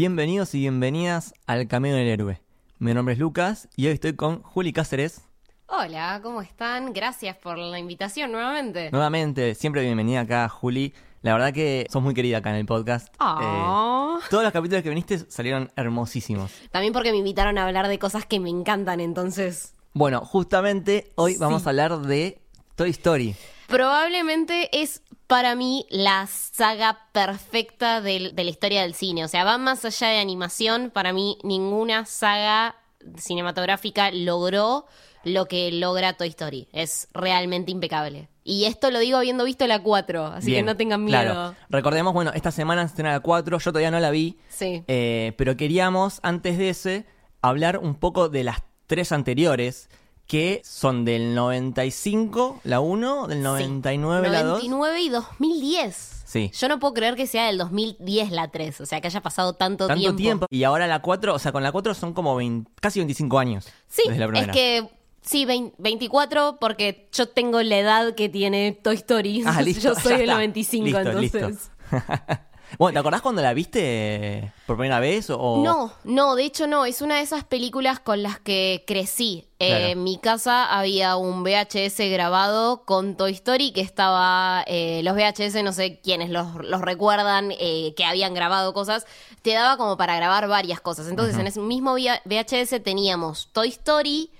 Bienvenidos y bienvenidas al Camino del Héroe. Mi nombre es Lucas y hoy estoy con Juli Cáceres. Hola, ¿cómo están? Gracias por la invitación nuevamente. Nuevamente, siempre bienvenida acá, Juli. La verdad que sos muy querida acá en el podcast. Ah. Eh, todos los capítulos que viniste salieron hermosísimos. También porque me invitaron a hablar de cosas que me encantan, entonces. Bueno, justamente hoy Sí. vamos a hablar de Toy Story. Probablemente es para mí la saga perfecta del- de la historia del cine. O sea, va más allá de animación. Para mí, ninguna saga cinematográfica logró lo que logra Toy Story. Es realmente impecable. Y esto lo digo habiendo visto la 4, así Bien, que no tengan miedo. Claro. Recordemos, bueno, esta semana se estrena la 4, yo todavía no la vi. Sí. Eh, pero queríamos, antes de ese, hablar un poco de las tres anteriores, que son del 95, la 1, del 99, la 2. 99 y 2010. Sí. Yo no puedo creer que sea del 2010 la 3, o sea, que haya pasado tanto, Tanto tiempo. tiempo. Y ahora la 4, o sea, con la 4 son como 20 casi 25 años. Sí, desde la es primera. que sí, 20 24 porque yo tengo la edad que tiene Toy Story. Ah, listo. yo soy del está. 95, Listo, entonces. listo. bueno, ¿te acordás cuando la viste por primera vez? O... No, no, de hecho no, es una de esas películas con las que crecí. Eh. En mi casa había un VHS grabado con Toy Story que estaba, eh, los VHS, no sé quiénes los, los recuerdan, eh, que habían grabado cosas, te daba como para grabar varias cosas. Entonces en ese mismo VHS teníamos Toy Story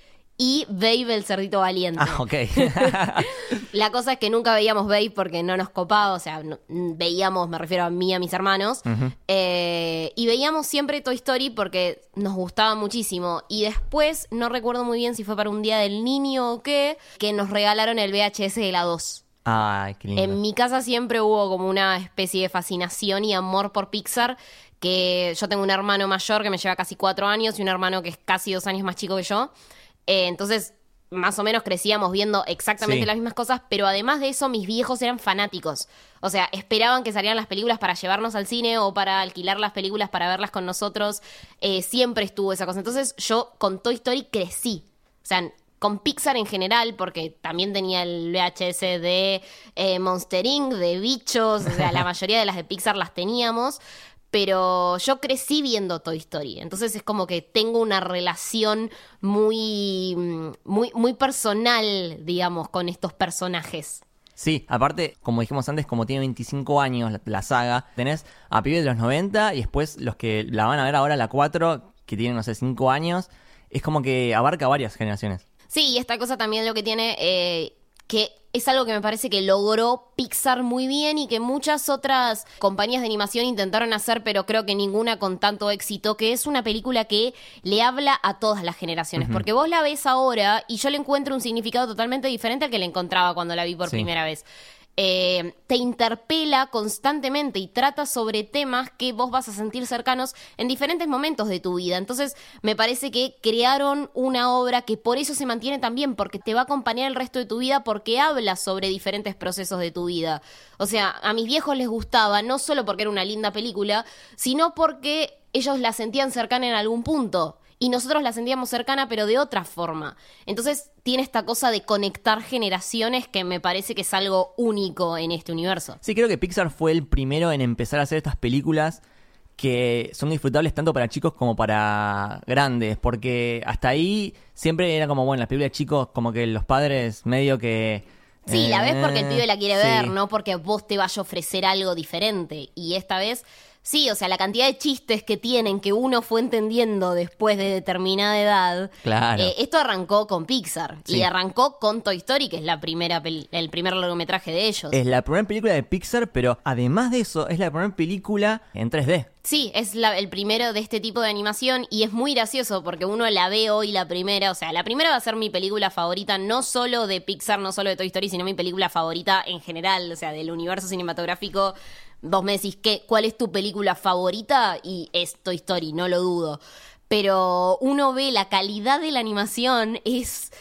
y Babe el cerdito valiente. Ah, ok. La cosa es que nunca veíamos Babe porque no nos copaba, o sea, no- veíamos, me refiero a mí y a mis hermanos, eh, y veíamos siempre Toy Story porque nos gustaba muchísimo. Y después, no recuerdo muy bien si fue para un día del niño o qué, que nos regalaron el VHS de la 2. Ay, qué lindo. En mi casa siempre hubo como una especie de fascinación y amor por Pixar. Que yo tengo un hermano mayor que me lleva casi cuatro años y un hermano que es casi dos años más chico que yo. Eh, entonces, más o menos crecíamos viendo exactamente Sí. las mismas cosas, pero además de eso, mis viejos eran fanáticos. O sea, esperaban que salieran las películas para llevarnos al cine o para alquilar las películas para verlas con nosotros. Eh, siempre estuvo esa cosa. Entonces, yo con Toy Story crecí. O sea, con Pixar en general, porque también tenía el VHS de eh, Monster Inc., de bichos, o sea, la mayoría de las de Pixar las teníamos, pero yo crecí viendo Toy Story, entonces es como que tengo una relación muy, mm, muy, muy personal, digamos, con estos personajes. Sí, aparte, como dijimos antes, como tiene 25 años la, la saga, tenés a pibes de los 90 y después los que la van a ver ahora, la 4, que tienen, no sé, 5 años, es como que abarca varias generaciones. Sí, y esta cosa también lo que tiene, eh, que es algo que me parece que logró Pixar muy bien y que muchas otras compañías de animación intentaron hacer, pero creo que ninguna con tanto éxito, que es una película que le habla a todas las generaciones. Porque vos la ves ahora y yo le encuentro un significado totalmente diferente al que le encontraba cuando la vi por Sí. primera vez. Eh, te interpela constantemente y trata sobre temas que vos vas a sentir cercanos en diferentes momentos de tu vida. Entonces, me parece que crearon una obra que por eso se mantiene también, porque te va a acompañar el resto de tu vida, porque habla sobre diferentes procesos de tu vida. O sea, a mis viejos les gustaba, no solo porque era una linda película, sino porque ellos la sentían cercana en algún punto. Y nosotros la sentíamos cercana, pero de otra forma. Entonces tiene esta cosa de conectar generaciones que me parece que es algo único en este universo. Sí, creo que Pixar fue el primero en empezar a hacer estas películas que son disfrutables tanto para chicos como para grandes, porque hasta ahí siempre era como, bueno, las películas de chicos, como que los padres medio que... Sí, la ves porque el eh, pibe la quiere sí. ver, no porque vos te vayas a ofrecer algo diferente. Y esta vez, sí, o sea, la cantidad de chistes que tienen que uno fue entendiendo después de determinada edad. Claro. Eh, esto arrancó con Pixar Sí. y arrancó con Toy Story, que es la primera el primer largometraje de ellos. Es la primera película de Pixar, pero además de eso, es la primera película en 3D. Sí, es la- el primero de este tipo de animación y es muy gracioso porque uno la ve hoy la primera, o sea, la primera va a ser mi película favorita, no solo de Pixar, no solo de Toy Story, sino mi película favorita en general, o sea, del universo cinematográfico. Vos me decís, ¿qué, ¿cuál es tu película favorita? Y es Toy Story, no lo dudo. Pero uno ve la calidad de la animación, es...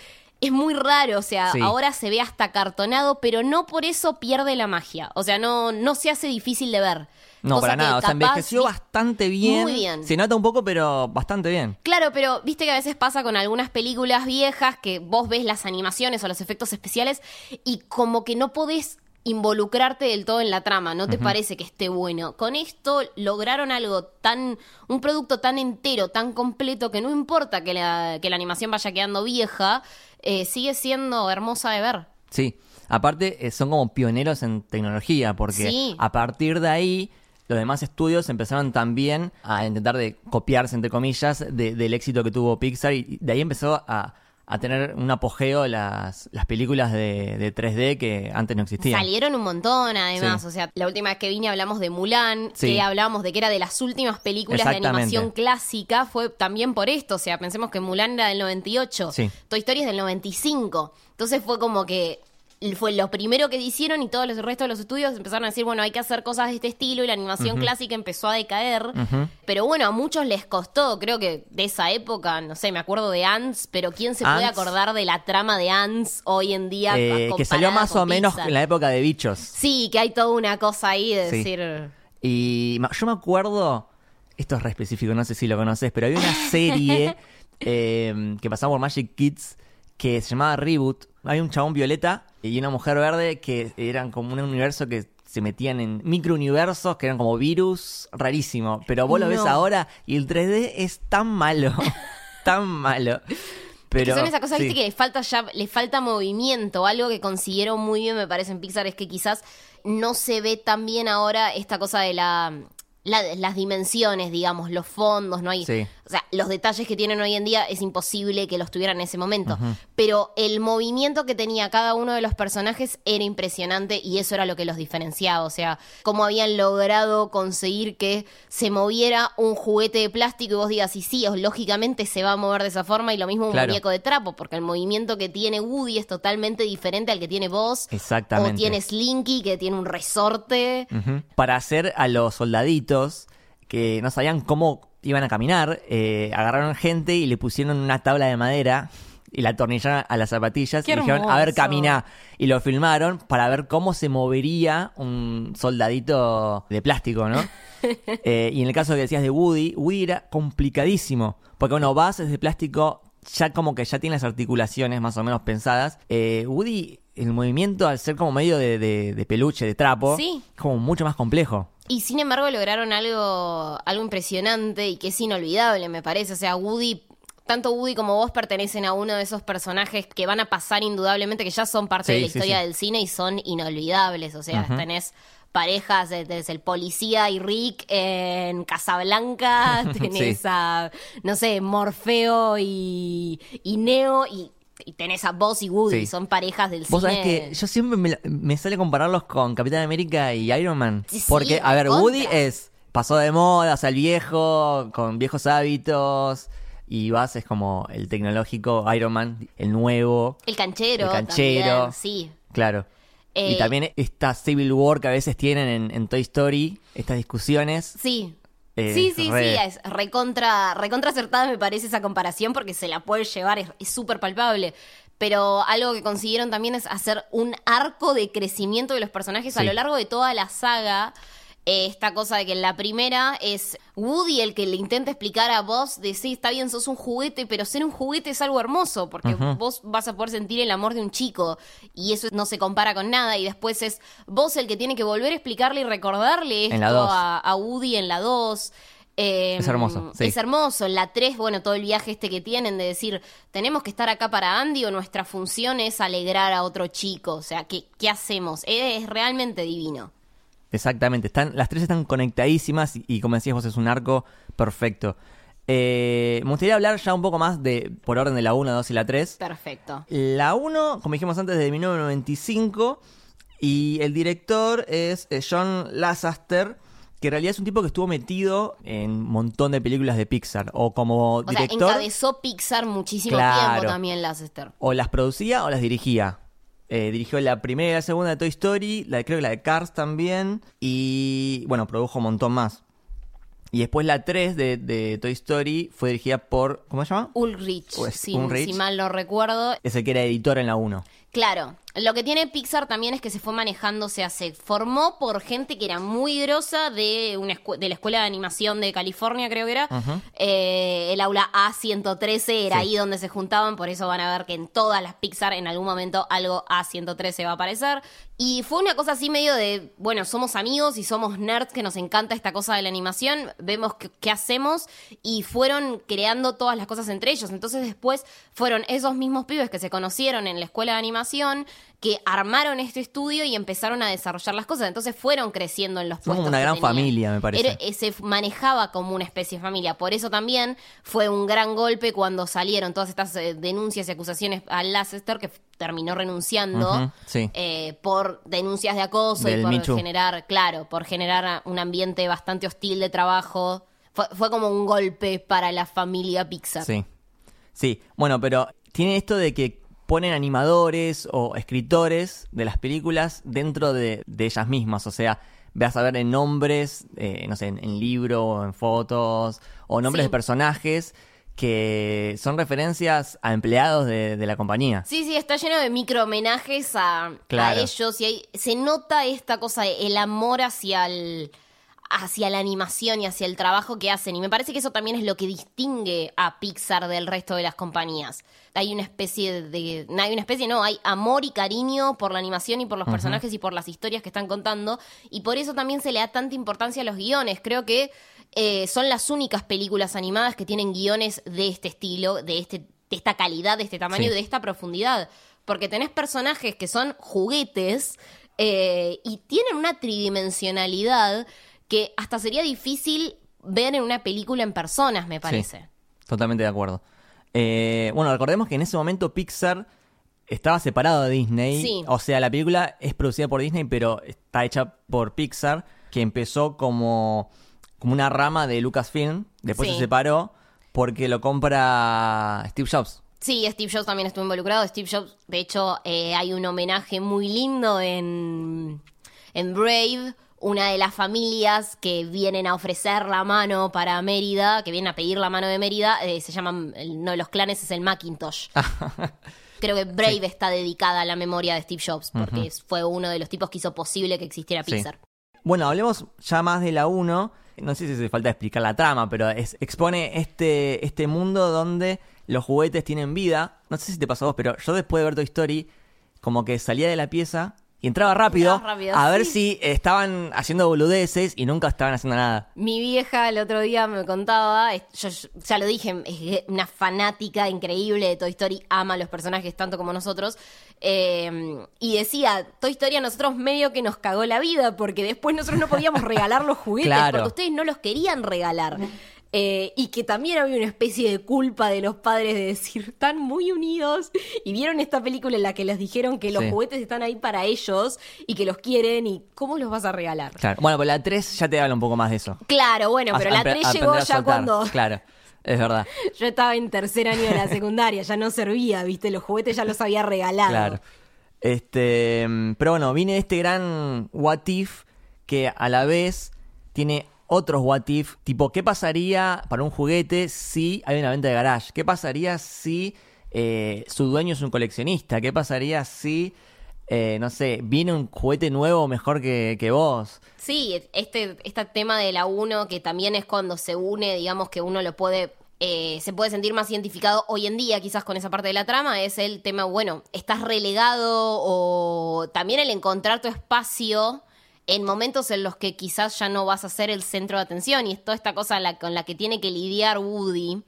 Es muy raro, o sea, Sí. ahora se ve hasta cartonado, pero no por eso pierde la magia. O sea, no, no se hace difícil de ver. No, Cosa para que nada. O sea, envejeció bastante bien. Muy bien. Se nota un poco, pero bastante bien. Claro, pero viste que a veces pasa con algunas películas viejas que vos ves las animaciones o los efectos especiales y como que no podés involucrarte del todo en la trama, no te parece que esté bueno. Con esto lograron algo tan, un producto tan entero, tan completo, que no importa que la, que la animación vaya quedando vieja, eh, sigue siendo hermosa de ver. Sí, aparte eh, son como pioneros en tecnología, porque Sí. a partir de ahí los demás estudios empezaron también a intentar de copiarse, entre comillas, de- del éxito que tuvo Pixar y de ahí empezó a, a tener un apogeo las, las películas de, de 3D que antes no existían. Salieron un montón, además. Sí. O sea, la última vez que vine hablamos de Mulan, Sí. que hablábamos de que era de las últimas películas de animación clásica, fue también por esto. O sea, pensemos que Mulan era del 98, Sí. Toy Story es del 95. Entonces fue como que fue lo primero que hicieron y todos los el resto de los estudios empezaron a decir, bueno, hay que hacer cosas de este estilo y la animación clásica empezó a decaer. Pero bueno, a muchos les costó, creo que de esa época, no sé, me acuerdo de Ants, pero ¿quién se puede acordar de la trama de Ants hoy en día? Eh, que salió más o menos en la época de bichos. Sí, que hay toda una cosa ahí de Sí. decir. Y yo me acuerdo, esto es re específico, no sé si lo conoces, pero había una serie eh, que pasaba por Magic Kids que se llamaba Reboot. Hay un chabón violeta y una mujer verde que eran como un universo que se metían en microuniversos que eran como virus rarísimo. Pero vos lo ves ahora y el 3D es tan malo, tan malo. Pero, que son esas cosas, sí. viste, que le falta ya, le falta movimiento. Algo que consiguieron muy bien, me parece, en Pixar es que quizás no se ve tan bien ahora esta cosa de la, la- las dimensiones, digamos, los fondos, no hay. Sí. O sea, los detalles que tienen hoy en día es imposible que los tuvieran en ese momento. Pero el movimiento que tenía cada uno de los personajes era impresionante y eso era lo que los diferenciaba. O sea, cómo habían logrado conseguir que se moviera un juguete de plástico y vos digas, y sí, lógicamente se va a mover de esa forma y lo mismo un Claro. muñeco de trapo, porque el movimiento que tiene Woody es totalmente diferente al que tiene vos. Exactamente. O tiene Slinky, que tiene un resorte. Para hacer a los soldaditos que no sabían cómo iban a caminar, eh, agarraron gente y le pusieron una tabla de madera y la atornillaron a las zapatillas Qué y dijeron, a ver, camina. Y lo filmaron para ver cómo se movería un soldadito de plástico, ¿no? Eh, y en el caso que decías de Woody, Woody era complicadísimo. Porque, bueno, vas es de plástico, ya como que ya tiene las articulaciones más o menos pensadas. Eh, Woody, el movimiento, al ser como medio de, de- de peluche, de trapo, Sí. es como mucho más complejo. Y sin embargo lograron algo, algo impresionante y que es inolvidable, me parece. O sea, Woody, tanto Woody como vos pertenecen a uno de esos personajes que van a pasar indudablemente, que ya son parte Sí, de la historia sí. del cine y son inolvidables. O sea, tenés parejas de- desde el policía y Rick en Casablanca, tenés a, no sé, Morfeo y, y Neo y, y tenés a vos y Woody, Sí. son parejas del Vos cine. sabés que yo siempre me, me sale compararlos con Capitán América y Iron Man. Sí, sí, porque, a ver. Woody es. Pasó de moda, o sea, el viejo, con viejos hábitos. Y Buzz es como el tecnológico, Iron Man, el nuevo. El canchero. El canchero. también, sí. Claro. Eh, y también esta Civil War que a veces tienen en, en Toy Story, estas discusiones. Sí. Sí, sí, re- sí, es recontra, recontra acertada me parece esa comparación porque se la puede llevar, es súper palpable. Pero algo que consiguieron también es hacer un arco de crecimiento de los personajes a lo largo de toda la saga. Esta cosa de que en la primera es Woody el que le intenta explicar a vos de sí, está bien, sos un juguete, pero ser un juguete es algo hermoso, porque vos vas a poder sentir el amor de un chico y eso no se compara con nada. Y después es vos el que tiene que volver a explicarle y recordarle esto a, a Woody en la 2. Es hermoso, sí. Es hermoso. En la 3, bueno, todo el viaje este que tienen de decir, tenemos que estar acá para Andy o nuestra función es alegrar a otro chico. O sea, ¿qué, qué hacemos? Es realmente divino. Exactamente, están, las tres están conectadísimas y, y como decías vos es un arco perfecto. Eh, me gustaría hablar ya un poco más de, por orden de la 1, 2 y la 3. Perfecto. La 1, como dijimos antes, de 1995 y el director es eh, John Lasseter, que en realidad es un tipo que estuvo metido en un montón de películas de Pixar o como O sea, director encabezó Pixar muchísimo Claro. tiempo también, Lasseter. o las producía o las dirigía. Eh, dirigió la primera y la segunda de Toy Story, la, creo que la de Cars también, y bueno, produjo un montón más. Y después la 3 de, de Toy Story fue dirigida por, ¿cómo se llama? Ulrich, si, si mal no recuerdo. Es el que era editor en la 1. Claro, lo que tiene Pixar también es que se fue manejando, o sea, se formó por gente que era muy grosa de, una de la Escuela de Animación de California, creo que era. Eh, el aula A113 era Sí. ahí donde se juntaban, por eso van a ver que en todas las Pixar en algún momento algo A113 va a aparecer. Y fue una cosa así medio de, bueno, somos amigos y somos nerds que nos encanta esta cosa de la animación, vemos qué, qué hacemos y fueron creando todas las cosas entre ellos. Entonces después fueron esos mismos pibes que se conocieron en la escuela de animación que armaron este estudio y empezaron a desarrollar las cosas. Entonces fueron creciendo en los Son como puestos. una gran familia, me parece. Era- se manejaba como una especie de familia. Por eso también fue un gran golpe cuando salieron todas estas eh, denuncias y acusaciones a Lasseter, que terminó renunciando sí. eh, por denuncias de acoso Del y por generar, claro, por generar un ambiente bastante hostil de trabajo. Fue, fue como un golpe para la familia Pixar. Sí. Sí, bueno, pero tiene esto de que ponen animadores o escritores de las películas dentro de, de ellas mismas. O sea, vas a ver en nombres, eh, no sé, en, en libro o en fotos, o nombres Sí. de personajes que son referencias a empleados de, de la compañía. Sí, sí, está lleno de micro homenajes a, ellos y ahí se nota esta cosa, el amor hacia el hacia la animación y hacia el trabajo que hacen y me parece que eso también es lo que distingue a Pixar del resto de las compañías. Hay una especie de no hay una especie, no, hay amor y cariño por la animación y por los personajes y por las historias que están contando y por eso también se le da tanta importancia a los guiones. Creo que eh, son las únicas películas animadas que tienen guiones de este estilo, de este de esta calidad, de este tamaño Sí. y de esta profundidad. Porque tenés personajes que son juguetes eh, y tienen una tridimensionalidad que hasta sería difícil ver en una película en personas, me parece. Sí, totalmente de acuerdo. Eh, bueno, recordemos que en ese momento Pixar estaba separado de Disney. Sí. O sea, la película es producida por Disney, pero está hecha por Pixar, que empezó como, como una rama de Lucasfilm. Después Sí. se separó porque lo compra Steve Jobs. Sí, Steve Jobs también estuvo involucrado. Steve Jobs, de hecho, eh, hay un homenaje muy lindo en, en Brave. Una de las familias que vienen a ofrecer la mano para Mérida, que vienen a pedir la mano de Mérida, eh, se llaman, uno de los clanes es el Macintosh. Creo que Brave está dedicada a la memoria de Steve Jobs, porque fue uno de los tipos que hizo posible que existiera Sí. Pixar. Bueno, hablemos ya más de la 1. No sé si hace falta explicar la trama, pero es- expone este, este mundo donde los juguetes tienen vida. No sé si te pasó a vos, pero yo después de ver Toy Story, como que salía de la pieza y entraba rápido, Entraba rápido, a ver sí. si estaban haciendo boludeces y nunca estaban haciendo nada. Mi vieja el otro día me contaba, yo yo- ya lo dije, es una fanática increíble de Toy Story, ama a los personajes tanto como nosotros, eh, y decía, Toy Story a nosotros medio que nos cagó la vida, porque después nosotros no podíamos regalar los juguetes, Claro. porque ustedes no los querían regalar. Eh, y que también había una especie de culpa de los padres de decir, están muy unidos. Y vieron esta película en la que les dijeron que los Sí. juguetes están ahí para ellos y que los quieren y cómo los vas a regalar. Claro. Bueno, pero la 3 ya te habla un poco más de eso. Claro, bueno, pero la Apre- 3 aprender llegó ya soltar. cuando Claro, es verdad. yo estaba en tercer año de la secundaria, ya no servía, viste, los juguetes ya los había regalado. Claro. Este, mm, pero bueno, viene este gran what if que a la vez tiene otros what if, tipo, ¿qué pasaría para un juguete si hay una venta de garage? ¿Qué pasaría si eh, su dueño es un coleccionista? ¿Qué pasaría si, eh, no sé, viene un juguete nuevo mejor que, que vos? Sí, este, este tema de la 1 que también es cuando se une, digamos que uno lo puede, eh, se puede sentir más identificado hoy en día quizás con esa parte de la trama, es el tema, bueno, estás relegado o también el encontrar tu espacio en momentos en los que quizás ya no vas a ser el centro de atención y es toda esta cosa la- con la que tiene que lidiar Woody.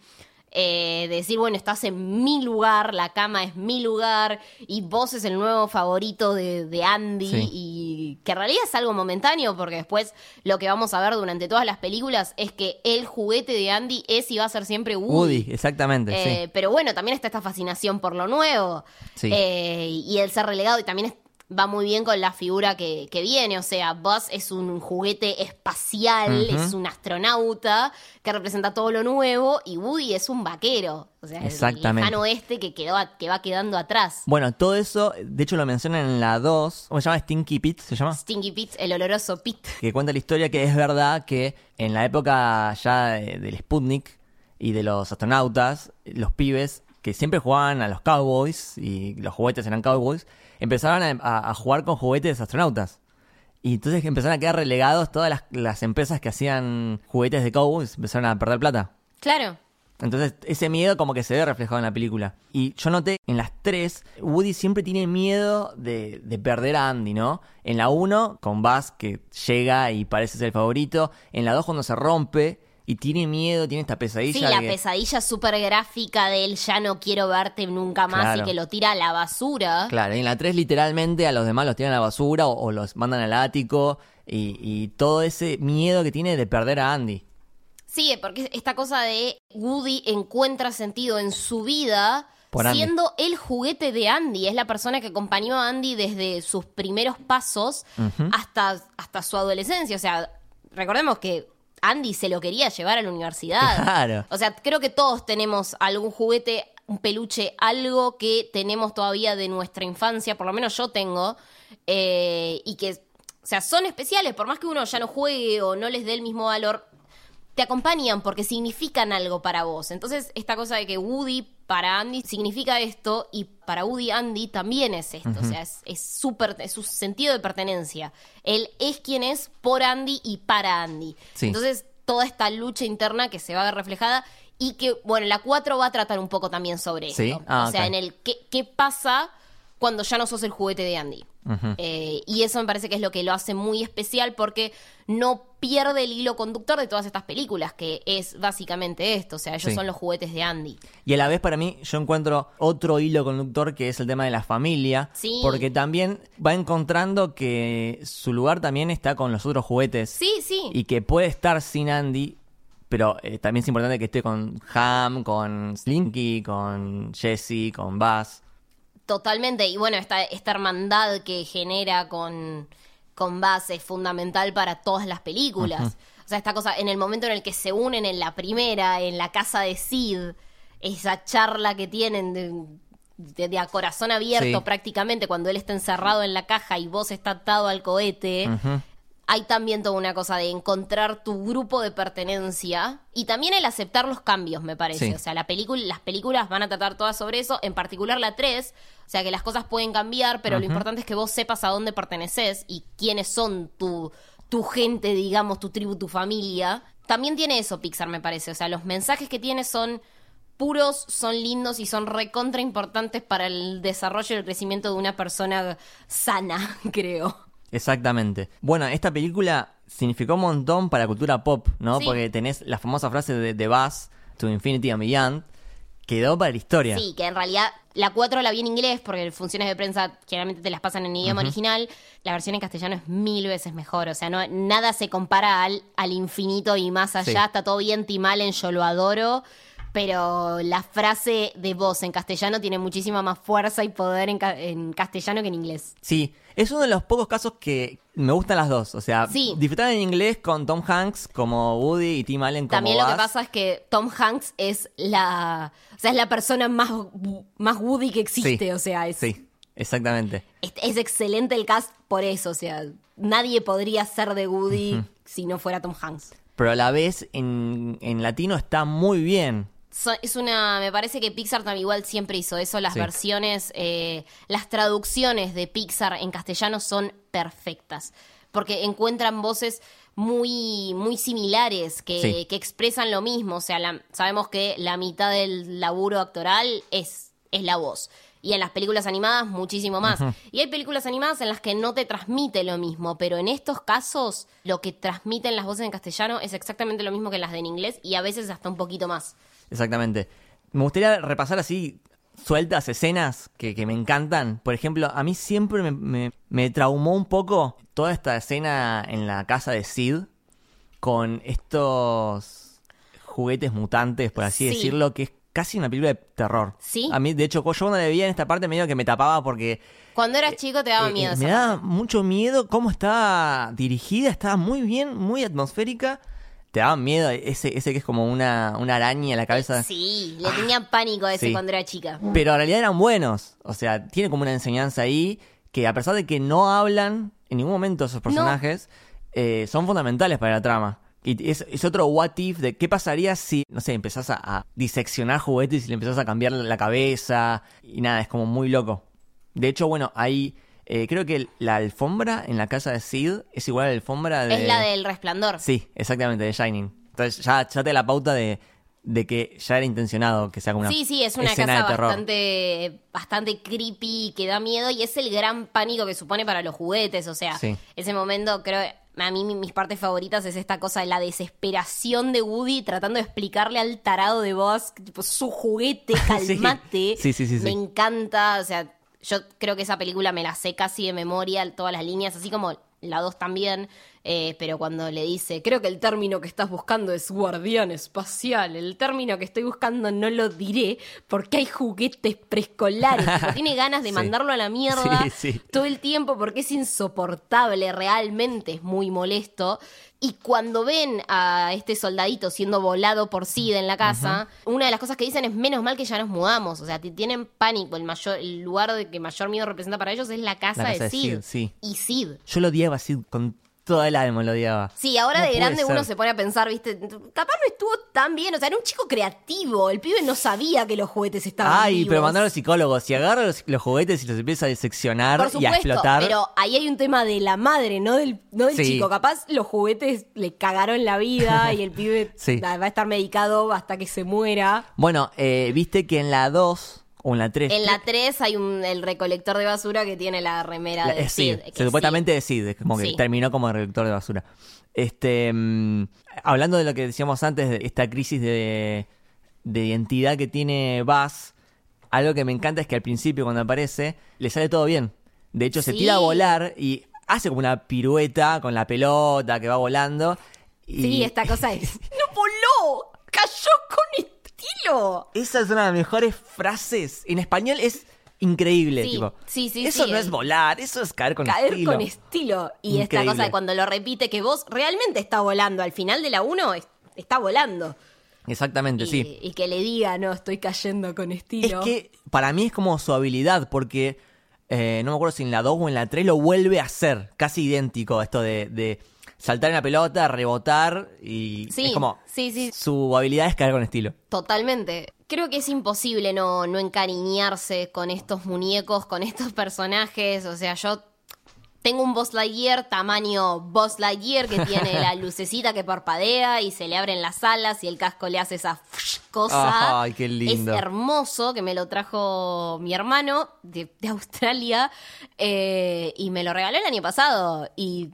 eh, de decir, bueno, estás en mi lugar, la cama es mi lugar y vos es el nuevo favorito de, de Andy Sí. y que en realidad es algo momentáneo porque después lo que vamos a ver durante todas las películas es que el juguete de Andy es y va a ser siempre Woody. Woody, exactamente, Eh, sí. Pero bueno, también está esta fascinación por lo nuevo. Sí. Eh, y el ser relegado y también va muy bien con la figura que, que viene. O sea, Buzz es un juguete espacial, es un astronauta que representa todo lo nuevo y Woody es un vaquero. O sea, el Exactamente. lejano oeste que, quedó, que va quedando atrás. Bueno, todo eso, de hecho lo mencionan en la 2, ¿cómo se llama? Stinky Pete, ¿se llama? Stinky Pete, el oloroso Pete. que cuenta la historia que es verdad que en la época ya de- del Sputnik y de los astronautas, los pibes que siempre jugaban a los cowboys y los juguetes eran cowboys, empezaron a, a- a jugar con juguetes de astronautas. Y entonces empezaron a quedar relegados todas las, las empresas que hacían juguetes de cowboys, empezaron a perder plata. Claro. Entonces, ese miedo como que se ve reflejado en la película. Y yo noté en las tres, Woody siempre tiene miedo de, de perder a Andy, ¿no? En la uno, con Buzz, que llega y parece ser el favorito. En la dos, cuando se rompe y tiene miedo, tiene esta pesadilla. Sí, la que- pesadilla súper gráfica de él, ya no quiero verte nunca más Claro. y que lo tira a la basura. Claro, y en la 3 literalmente a los demás los tiran a la basura o, o los mandan al ático y, y todo ese miedo que tiene de perder a Andy. Sí, porque esta cosa de Woody encuentra sentido en su vida siendo el juguete de Andy. Es la persona que acompañó a Andy desde sus primeros pasos hasta, hasta su adolescencia. O sea, recordemos que Andy se lo quería llevar a la universidad. Claro. O sea, creo que todos tenemos algún juguete, un peluche, algo que tenemos todavía de nuestra infancia, por lo menos yo tengo, eh, y que, o sea, son especiales, por más que uno ya no juegue o no les dé el mismo valor, te acompañan porque significan algo para vos. Entonces, esta cosa de que Woody para Andy significa esto y para Woody Andy también es esto. O sea, es, es súper, es su sentido de pertenencia. Él es quien es por Andy y para Andy. Sí. Entonces, toda esta lucha interna que se va a ver reflejada y que, bueno, la 4 va a tratar un poco también sobre esto. Sí. Ah, o sea, en el qué, qué pasa cuando ya no sos el juguete de Andy. Eh, y eso me parece que es lo que lo hace muy especial porque no pierde el hilo conductor de todas estas películas, que es básicamente esto, o sea, ellos Sí. son los juguetes de Andy. Y a la vez para mí yo encuentro otro hilo conductor que es el tema de la familia. Sí. Porque también va encontrando que su lugar también está con los otros juguetes. Sí, sí. Y que puede estar sin Andy, pero eh, también es importante que esté con Ham, con Slinky, con Jesse, con Buzz. Totalmente. Y bueno, esta, esta hermandad que genera con, con base es fundamental para todas las películas. O sea, esta cosa, en el momento en el que se unen en la primera, en la casa de Sid, esa charla que tienen de, de- de a corazón abierto Sí. prácticamente, cuando él está encerrado en la caja y vos está atado al cohete. Hay también toda una cosa de encontrar tu grupo de pertenencia y también el aceptar los cambios, me parece. Sí. O sea, la película, las películas van a tratar todas sobre eso, en particular la 3. O sea, que las cosas pueden cambiar, pero lo importante es que vos sepas a dónde perteneces y quiénes son tu, tu gente, digamos, tu tribu, tu familia. También tiene eso Pixar, me parece. O sea, los mensajes que tiene son puros, son lindos y son recontra importantes para el desarrollo y el crecimiento de una persona sana, creo. Exactamente. Bueno, esta película significó un montón para la cultura pop, ¿no? Sí. Porque tenés la famosa frase de, de Buzz, To Infinity and Beyond, quedó para la historia. Sí, que en realidad la 4 la vi en inglés porque funciones de prensa generalmente te las pasan en idioma original. La versión en castellano es mil veces mejor. O sea, no, nada se compara al, al infinito y más allá. Sí. Está todo bien timal en Yo lo adoro. Pero la frase de voz en castellano tiene muchísima más fuerza y poder en, ca- en castellano que en inglés. Sí, es uno de los pocos casos que me gustan las dos. O sea, Sí. disfrutar en inglés con Tom Hanks como Woody y Tim Allen como También lo que pasa es que Tom Hanks es la, o sea, es la persona más, más Woody que existe. Sí, O sea, es, Sí, exactamente. Es, es excelente el cast por eso, o sea, nadie podría ser de Woody si no fuera Tom Hanks. Pero a la vez en, en latino está muy bien. So- es una, me parece que Pixar también igual siempre hizo eso, las Sí. versiones, eh, las traducciones de Pixar en castellano son perfectas, porque encuentran voces muy, muy similares que, Sí. que expresan lo mismo, o sea, la- sabemos que la mitad del laburo actoral es, es la voz. Y en las películas animadas muchísimo más. Y hay películas animadas en las que no te transmite lo mismo, pero en estos casos lo que transmiten las voces en castellano es exactamente lo mismo que las de en inglés y a veces hasta un poquito más. Exactamente. Me gustaría repasar así sueltas escenas que, que me encantan. Por ejemplo, a mí siempre me, me- me traumó un poco toda esta escena en la casa de Sid con estos juguetes mutantes, por así Sí. decirlo, que es casi una película de terror. Sí. A mí, de hecho, yo cuando la veía en esta parte medio que me tapaba porque Cuando eras chico te daba eh, miedo. eh, me daba mucho miedo cómo estaba dirigida, estaba muy bien, muy atmosférica. Te daba miedo ese, ese que es como una, una araña en la cabeza. Sí, le tenía pánico a ese sí. cuando era chica. Pero en realidad eran buenos. O sea, tiene como una enseñanza ahí que a pesar de que no hablan en ningún momento esos personajes, eh, son fundamentales para la trama. Y es, es otro what if de qué pasaría si, no sé, empezás a, a diseccionar juguetes y le empezás a cambiar la cabeza. Y nada, es como muy loco. De hecho, bueno, hay. Eh, creo que la alfombra en la casa de Sid es igual a la alfombra de. Es la del resplandor. Sí, exactamente, de Shining. Entonces ya, ya te da la pauta de, de que ya era intencionado que sea como una Sí, sí, es una casa bastante, bastante creepy, que da miedo y es el gran pánico que supone para los juguetes. O sea, Sí. ese momento creo, a mí mi- mis partes favoritas es esta cosa de la desesperación de Woody tratando de explicarle al tarado de Buzz, tipo, su juguete, calmate. Sí, sí, sí. Me encanta, o sea, yo creo que esa película me la sé casi de memoria, todas las líneas, así como la 2 también, eh, pero cuando le dice, creo que el término que estás buscando es guardián espacial, el término que estoy buscando no lo diré porque hay juguetes preescolares, tiene ganas de Sí. mandarlo a la mierda Sí, sí. todo el tiempo porque es insoportable, realmente es muy molesto. Y cuando ven a este soldadito siendo volado por Sid en la casa, una de las cosas que dicen es menos mal que ya nos mudamos. O sea, tienen pánico. El mayor, el lugar de que mayor miedo representa para ellos es la casa, La casa de de Sid. Sid, sí. Y Sid. Yo lo odiaba así con toda el alma, lo odiaba. Sí, ahora No de grande uno se pone a pensar, viste, capaz no estuvo tan bien, o sea, era un chico creativo, el pibe no sabía que los juguetes estaban Ay, vivos. pero mandar a los psicólogos. Si agarra los, los juguetes y los empieza a diseccionar Por y a supuesto, explotar. pero ahí hay un tema de la madre, no del, no del Sí. chico. Capaz los juguetes le cagaron la vida y el pibe Sí. va a estar medicado hasta que se muera. Bueno, eh, viste que en la 2 o en la 3. En la 3 hay un, el recolector de basura que tiene la remera de es Sid, Sid. que supuestamente es Sid, como que Sí. terminó como recolector de basura. Este, mm, hablando de lo que decíamos antes, de esta crisis de, de identidad que tiene Buzz, algo que me encanta es que al principio cuando aparece le sale todo bien. De hecho, se tira a volar y hace como una pirueta con la pelota que va volando. Y Sí, esta cosa es... ¡No voló! ¡Cayó con Esa es una de las mejores frases. En español es increíble. Sí, tipo, sí, sí, Eso sí, no es volar, eso es caer con Caer estilo. con estilo. Y esta cosa de cuando lo repite que vos realmente está volando. Al final de la 1 es- está volando. Exactamente, Y, sí. y que le diga, no, estoy cayendo con estilo. Es que para mí es como su habilidad, porque eh, no me acuerdo si en la 2 o en la 3 lo vuelve a hacer, casi idéntico, esto de, de saltar en la pelota, rebotar y Sí, es como sí, sí. su habilidad es caer con estilo. Totalmente. Creo que es imposible no, no encariñarse con estos muñecos, con estos personajes. O sea, yo tengo un Buzz Lightyear tamaño Buzz Lightyear que tiene la lucecita que parpadea y se le abren las alas y el casco le hace esa cosa. Ay, qué lindo. Es hermoso que me lo trajo mi hermano de, de Australia eh, y me lo regaló el año pasado. Y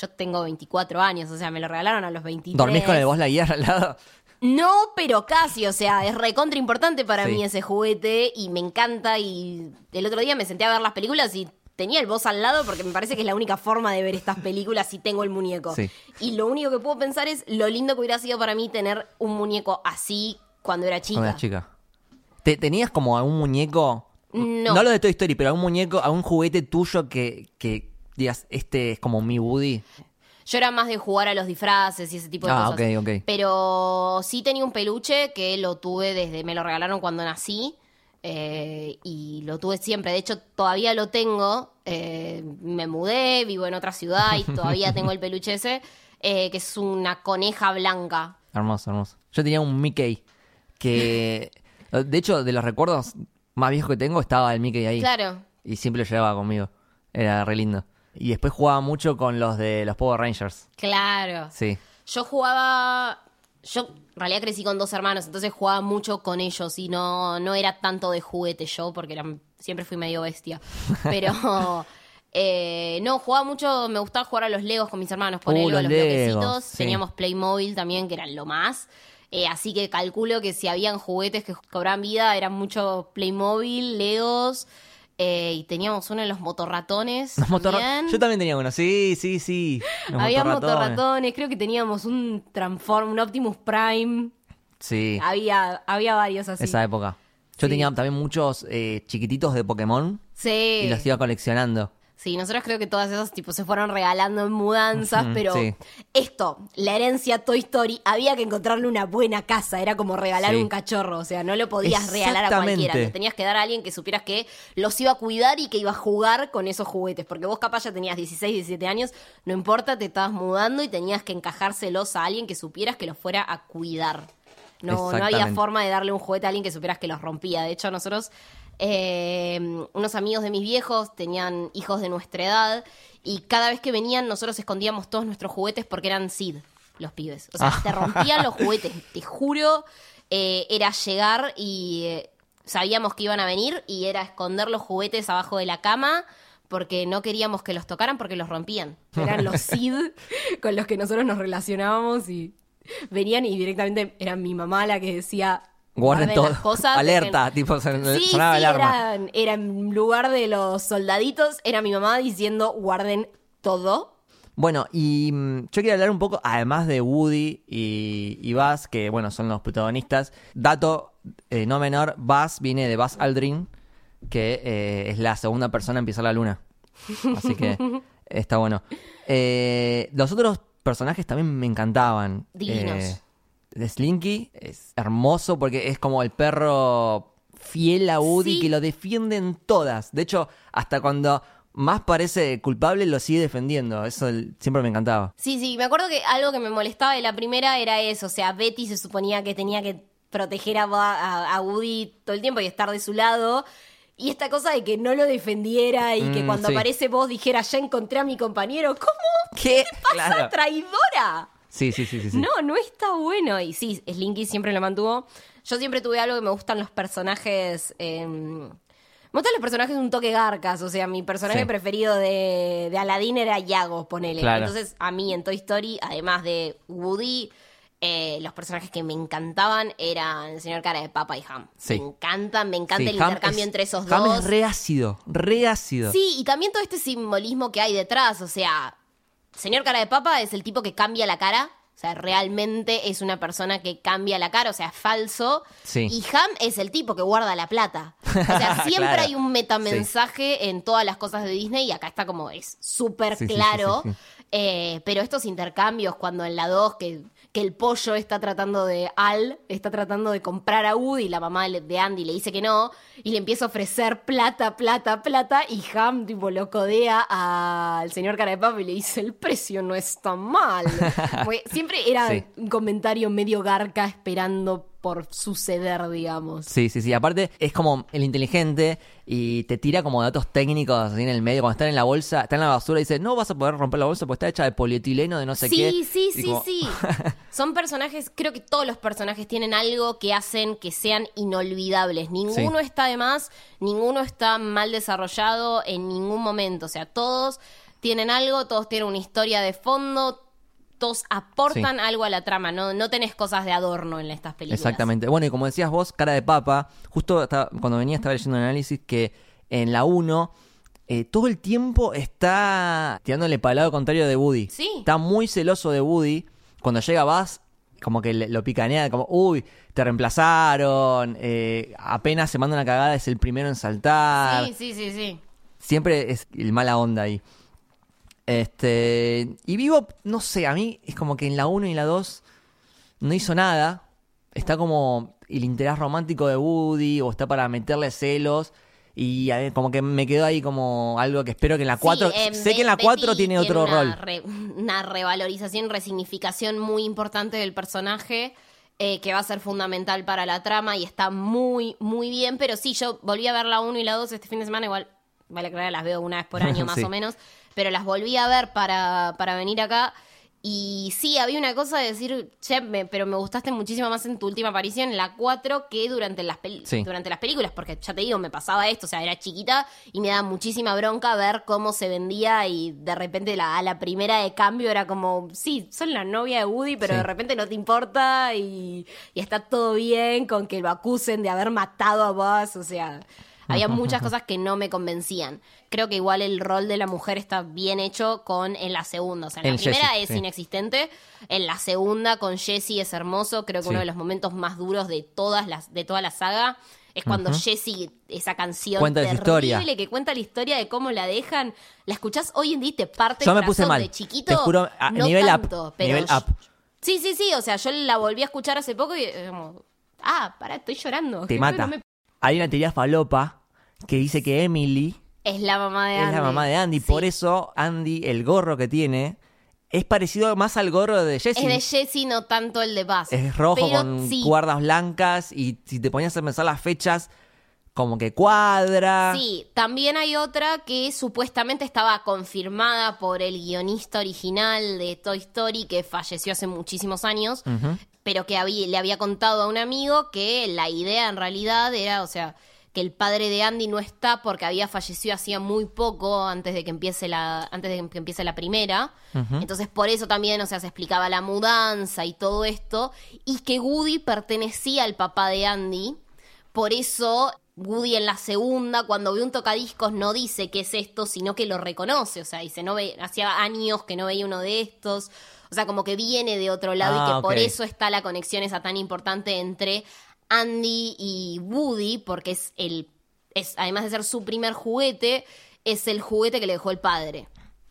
yo tengo 24 años, o sea, me lo regalaron a los 23. ¿Dormís con el Buzz Lightyear al lado? No, pero casi, o sea, es recontra importante para Sí. mí ese juguete y me encanta y el otro día me senté a ver las películas y tenía el voz al lado porque me parece que es la única forma de ver estas películas si tengo el muñeco. Sí. Y lo único que puedo pensar es lo lindo que hubiera sido para mí tener un muñeco así cuando era chica. Cuando chica. ¿Te, ¿Tenías como algún muñeco? No. lo de Toy Story, pero algún muñeco, algún juguete tuyo que, que digas, este es como mi Woody. Yo era más de jugar a los disfraces y ese tipo de Ah, cosas. ok, ok. Pero sí tenía un peluche que lo tuve desde, me lo regalaron cuando nací. eh, y lo tuve siempre. De hecho, todavía lo tengo. eh, me mudé, vivo en otra ciudad y todavía tengo el peluche ese, eh, que es una coneja blanca. Hermoso, hermoso. Yo tenía un Mickey que, de hecho, de los recuerdos más viejos que tengo, estaba el Mickey ahí. Claro. Y siempre lo llevaba conmigo. Era re lindo. Y después jugaba mucho con los de los Power Rangers. Claro. Sí. Yo jugaba. Yo en realidad crecí con dos hermanos, entonces jugaba mucho con ellos y no, no era tanto de juguete yo, porque era- siempre fui medio bestia. Pero. eh, no, jugaba mucho, me gustaba jugar a los Legos con mis hermanos, ponerlo Uh, los a los bloquecitos. sí. Teníamos Playmobil también, que eran lo más. Eh, así que calculo que si habían juguetes que cobraban vida, eran mucho Playmobil, Legos. Eh, y teníamos uno de los motorratones. Los también. Yo también tenía uno, sí, sí, sí. Los Había motorratones. motorratones, creo que teníamos un Transform, un Optimus Prime. Sí, Había, había varios así. esa época. Yo Sí. tenía también muchos eh, chiquititos de Pokémon Sí. y los iba coleccionando. Sí, nosotros creo que todas esas tipo se fueron regalando en mudanzas, pero sí. esto, la herencia Toy Story, había que encontrarle una buena casa, era como regalar Sí. un cachorro, o sea, no lo podías regalar a cualquiera, le tenías que dar a alguien que supieras que los iba a cuidar y que iba a jugar con esos juguetes, porque vos capaz ya tenías 16, 17 años, no importa, te estabas mudando y tenías que encajárselos a alguien que supieras que los fuera a cuidar. No, no había forma de darle un juguete a alguien que supieras que los rompía. De hecho, nosotros, eh, unos amigos de mis viejos tenían hijos de nuestra edad y cada vez que venían nosotros escondíamos todos nuestros juguetes porque eran SID, los pibes. O sea, te rompían los juguetes, te juro, eh, era llegar y eh, sabíamos que iban a venir y era esconder los juguetes abajo de la cama porque no queríamos que los tocaran porque los rompían. Eran los SID con los que nosotros nos relacionábamos y venían y directamente era mi mamá la que decía Guarden todo. las cosas. Alerta, dejen- tipo, son- Sí, sonaba sí, alarma. era en lugar de los soldaditos, era mi mamá diciendo guarden todo. Bueno, y mm, yo quiero hablar un poco, además de Woody y, y Buzz, que bueno, son los protagonistas. Dato eh, no menor, Buzz viene de Buzz Aldrin, que eh, es la segunda persona en pisar la luna. Así que está bueno. Eh, los otros personajes también me encantaban. Divinos. Eh, Slinky es hermoso porque es como el perro fiel a Woody Sí. que lo defiende en todas. De hecho, hasta cuando más parece culpable lo sigue defendiendo. Eso siempre me encantaba. Sí, sí, me acuerdo que algo que me molestaba de la primera era eso, o sea, Betty se suponía que tenía que proteger a, Ba- a- a Woody todo el tiempo y estar de su lado. Y esta cosa de que no lo defendiera y que Mm, cuando sí. aparece vos dijera, ya encontré a mi compañero. ¿Cómo? ¿Qué? ¡Pasa traidora! Sí, sí, sí, sí. sí. No, no está bueno. Y sí, Slinky siempre lo mantuvo. Yo siempre tuve algo que me gustan los personajes. eh, me gustan los personajes un toque garcas. O sea, mi personaje Sí. preferido de, de Aladdin era Yago, ponele. Claro. Entonces, a mí en Toy Story, además de Woody. eh, los personajes que me encantaban eran el señor Cara de Papa y Ham. Sí. Me encantan, me encanta Sí, el Ham intercambio es- entre esos Ham dos. es re ácido, re ácido. Sí, y también todo este simbolismo que hay detrás. O sea, señor cara de papa es el tipo que cambia la cara. O sea, realmente es una persona que cambia la cara, o sea, es falso. Sí. Y Ham es el tipo que guarda la plata. O sea, siempre Claro. hay un metamensaje en todas las cosas de Disney y acá está como, es súper Sí, claro. Eh, pero estos intercambios, cuando en la 2 que, que el pollo está tratando de, Al está tratando de comprar a Woody y la mamá de Andy le dice que no, y le empieza a ofrecer plata, plata, plata, y Ham tipo lo codea al señor cara de papa y le dice, el precio no está mal. Porque siempre era Sí. un comentario medio garca esperando por suceder, digamos. Sí, sí, sí. Aparte, es como el inteligente y te tira como datos técnicos así en el medio. Cuando está en la bolsa, está en la basura y dice, no vas a poder romper la bolsa porque está hecha de polietileno, de no sé sí, qué. Sí, sí, como- sí. Son personajes, creo que todos los personajes tienen algo que hacen que sean inolvidables. Ninguno está de más, ninguno está mal desarrollado en ningún momento. O sea, todos tienen algo, todos tienen una historia de fondo, todos aportan Sí. algo a la trama. No, no tenés cosas de adorno en estas películas. Exactamente. Bueno, y como decías vos, cara de papa, justo cuando venía estaba leyendo un análisis que en la 1 eh, todo el tiempo está tirándole para el lado contrario de Woody. Sí. Está muy celoso de Woody. Cuando llega Buzz, como que le- lo picanea, como, uy, te reemplazaron, eh, apenas se manda una cagada, es el primero en saltar. Sí, sí, sí, sí. Siempre es el mala onda ahí. Este. Y Vivo, no sé, a mí es como que en la 1 y la 2 no hizo nada. Está como el interés romántico de Woody o está para meterle celos. Y como que me quedó ahí como algo que espero que en la 4. Sí, em, sé que en la Betty 4 tiene otro una rol. re- una revalorización, resignificación muy importante del personaje. eh, que va a ser fundamental para la trama y está muy, muy bien. Pero sí, yo volví a ver la 1 y la 2 este fin de semana. Igual, vale aclarar, las veo una vez por año más Sí. o menos. Pero las volví a ver para, para venir acá. Y sí, había una cosa de decir, che, me- pero me gustaste muchísimo más en tu última aparición, en la 4, que durante las, Sí. durante las películas, porque ya te digo, me pasaba esto, o sea, era chiquita y me daba muchísima bronca ver cómo se vendía y de repente la, a la primera de cambio era como, sí, son la novia de Woody, pero Sí. de repente no te importa y, y está todo bien con que lo acusen de haber matado a vos, o sea... Había muchas cosas que no me convencían. Creo que igual el rol de la mujer está bien hecho con en la segunda. O sea, en la primera Jessie, es sí. inexistente. En la segunda con Jessie es hermoso. Creo que Sí. uno de los momentos más duros de todas las, de toda la saga. Es cuando Jessie, esa canción Cuenta terrible historia. que cuenta la historia de cómo la dejan. La escuchás hoy en día y te parte Yo el me puse corazón mal. de chiquito. Te juro, a- no nivel up, tanto, pero nivel up. Sí, sí, sí. O sea, yo la volví a escuchar hace poco y como, ah, pará, estoy llorando. Te ¿Qué mata. no me- Hay una teoría falopa que dice que Emily Es la mamá de Andy. es la mamá de Andy. Sí. Por eso Andy, el gorro que tiene, es parecido más al gorro de Jessie. Es de Jessie, no tanto el de Buzz. Es rojo Pero con sí, cuerdas blancas y si te ponías a pensar las fechas, como que cuadra. Sí, también hay otra que supuestamente estaba confirmada por el guionista original de Toy Story que falleció hace muchísimos años, pero que había- le había contado a un amigo que la idea en realidad era, o sea, que el padre de Andy no está porque había fallecido hacía muy poco antes de que empiece la antes de que empiece la primera. Entonces por eso también, o sea, se explicaba la mudanza y todo esto y que Woody pertenecía al papá de Andy. Por eso Woody en la segunda, cuando ve un tocadiscos, no dice qué es esto, sino que lo reconoce. O sea, dice, no ve, hacía años que no veía uno de estos. O sea, como que viene de otro lado y Ah, que por eso está la conexión esa tan importante entre Andy y Woody, porque es el. Es, además de ser su primer juguete, es el juguete que le dejó el padre.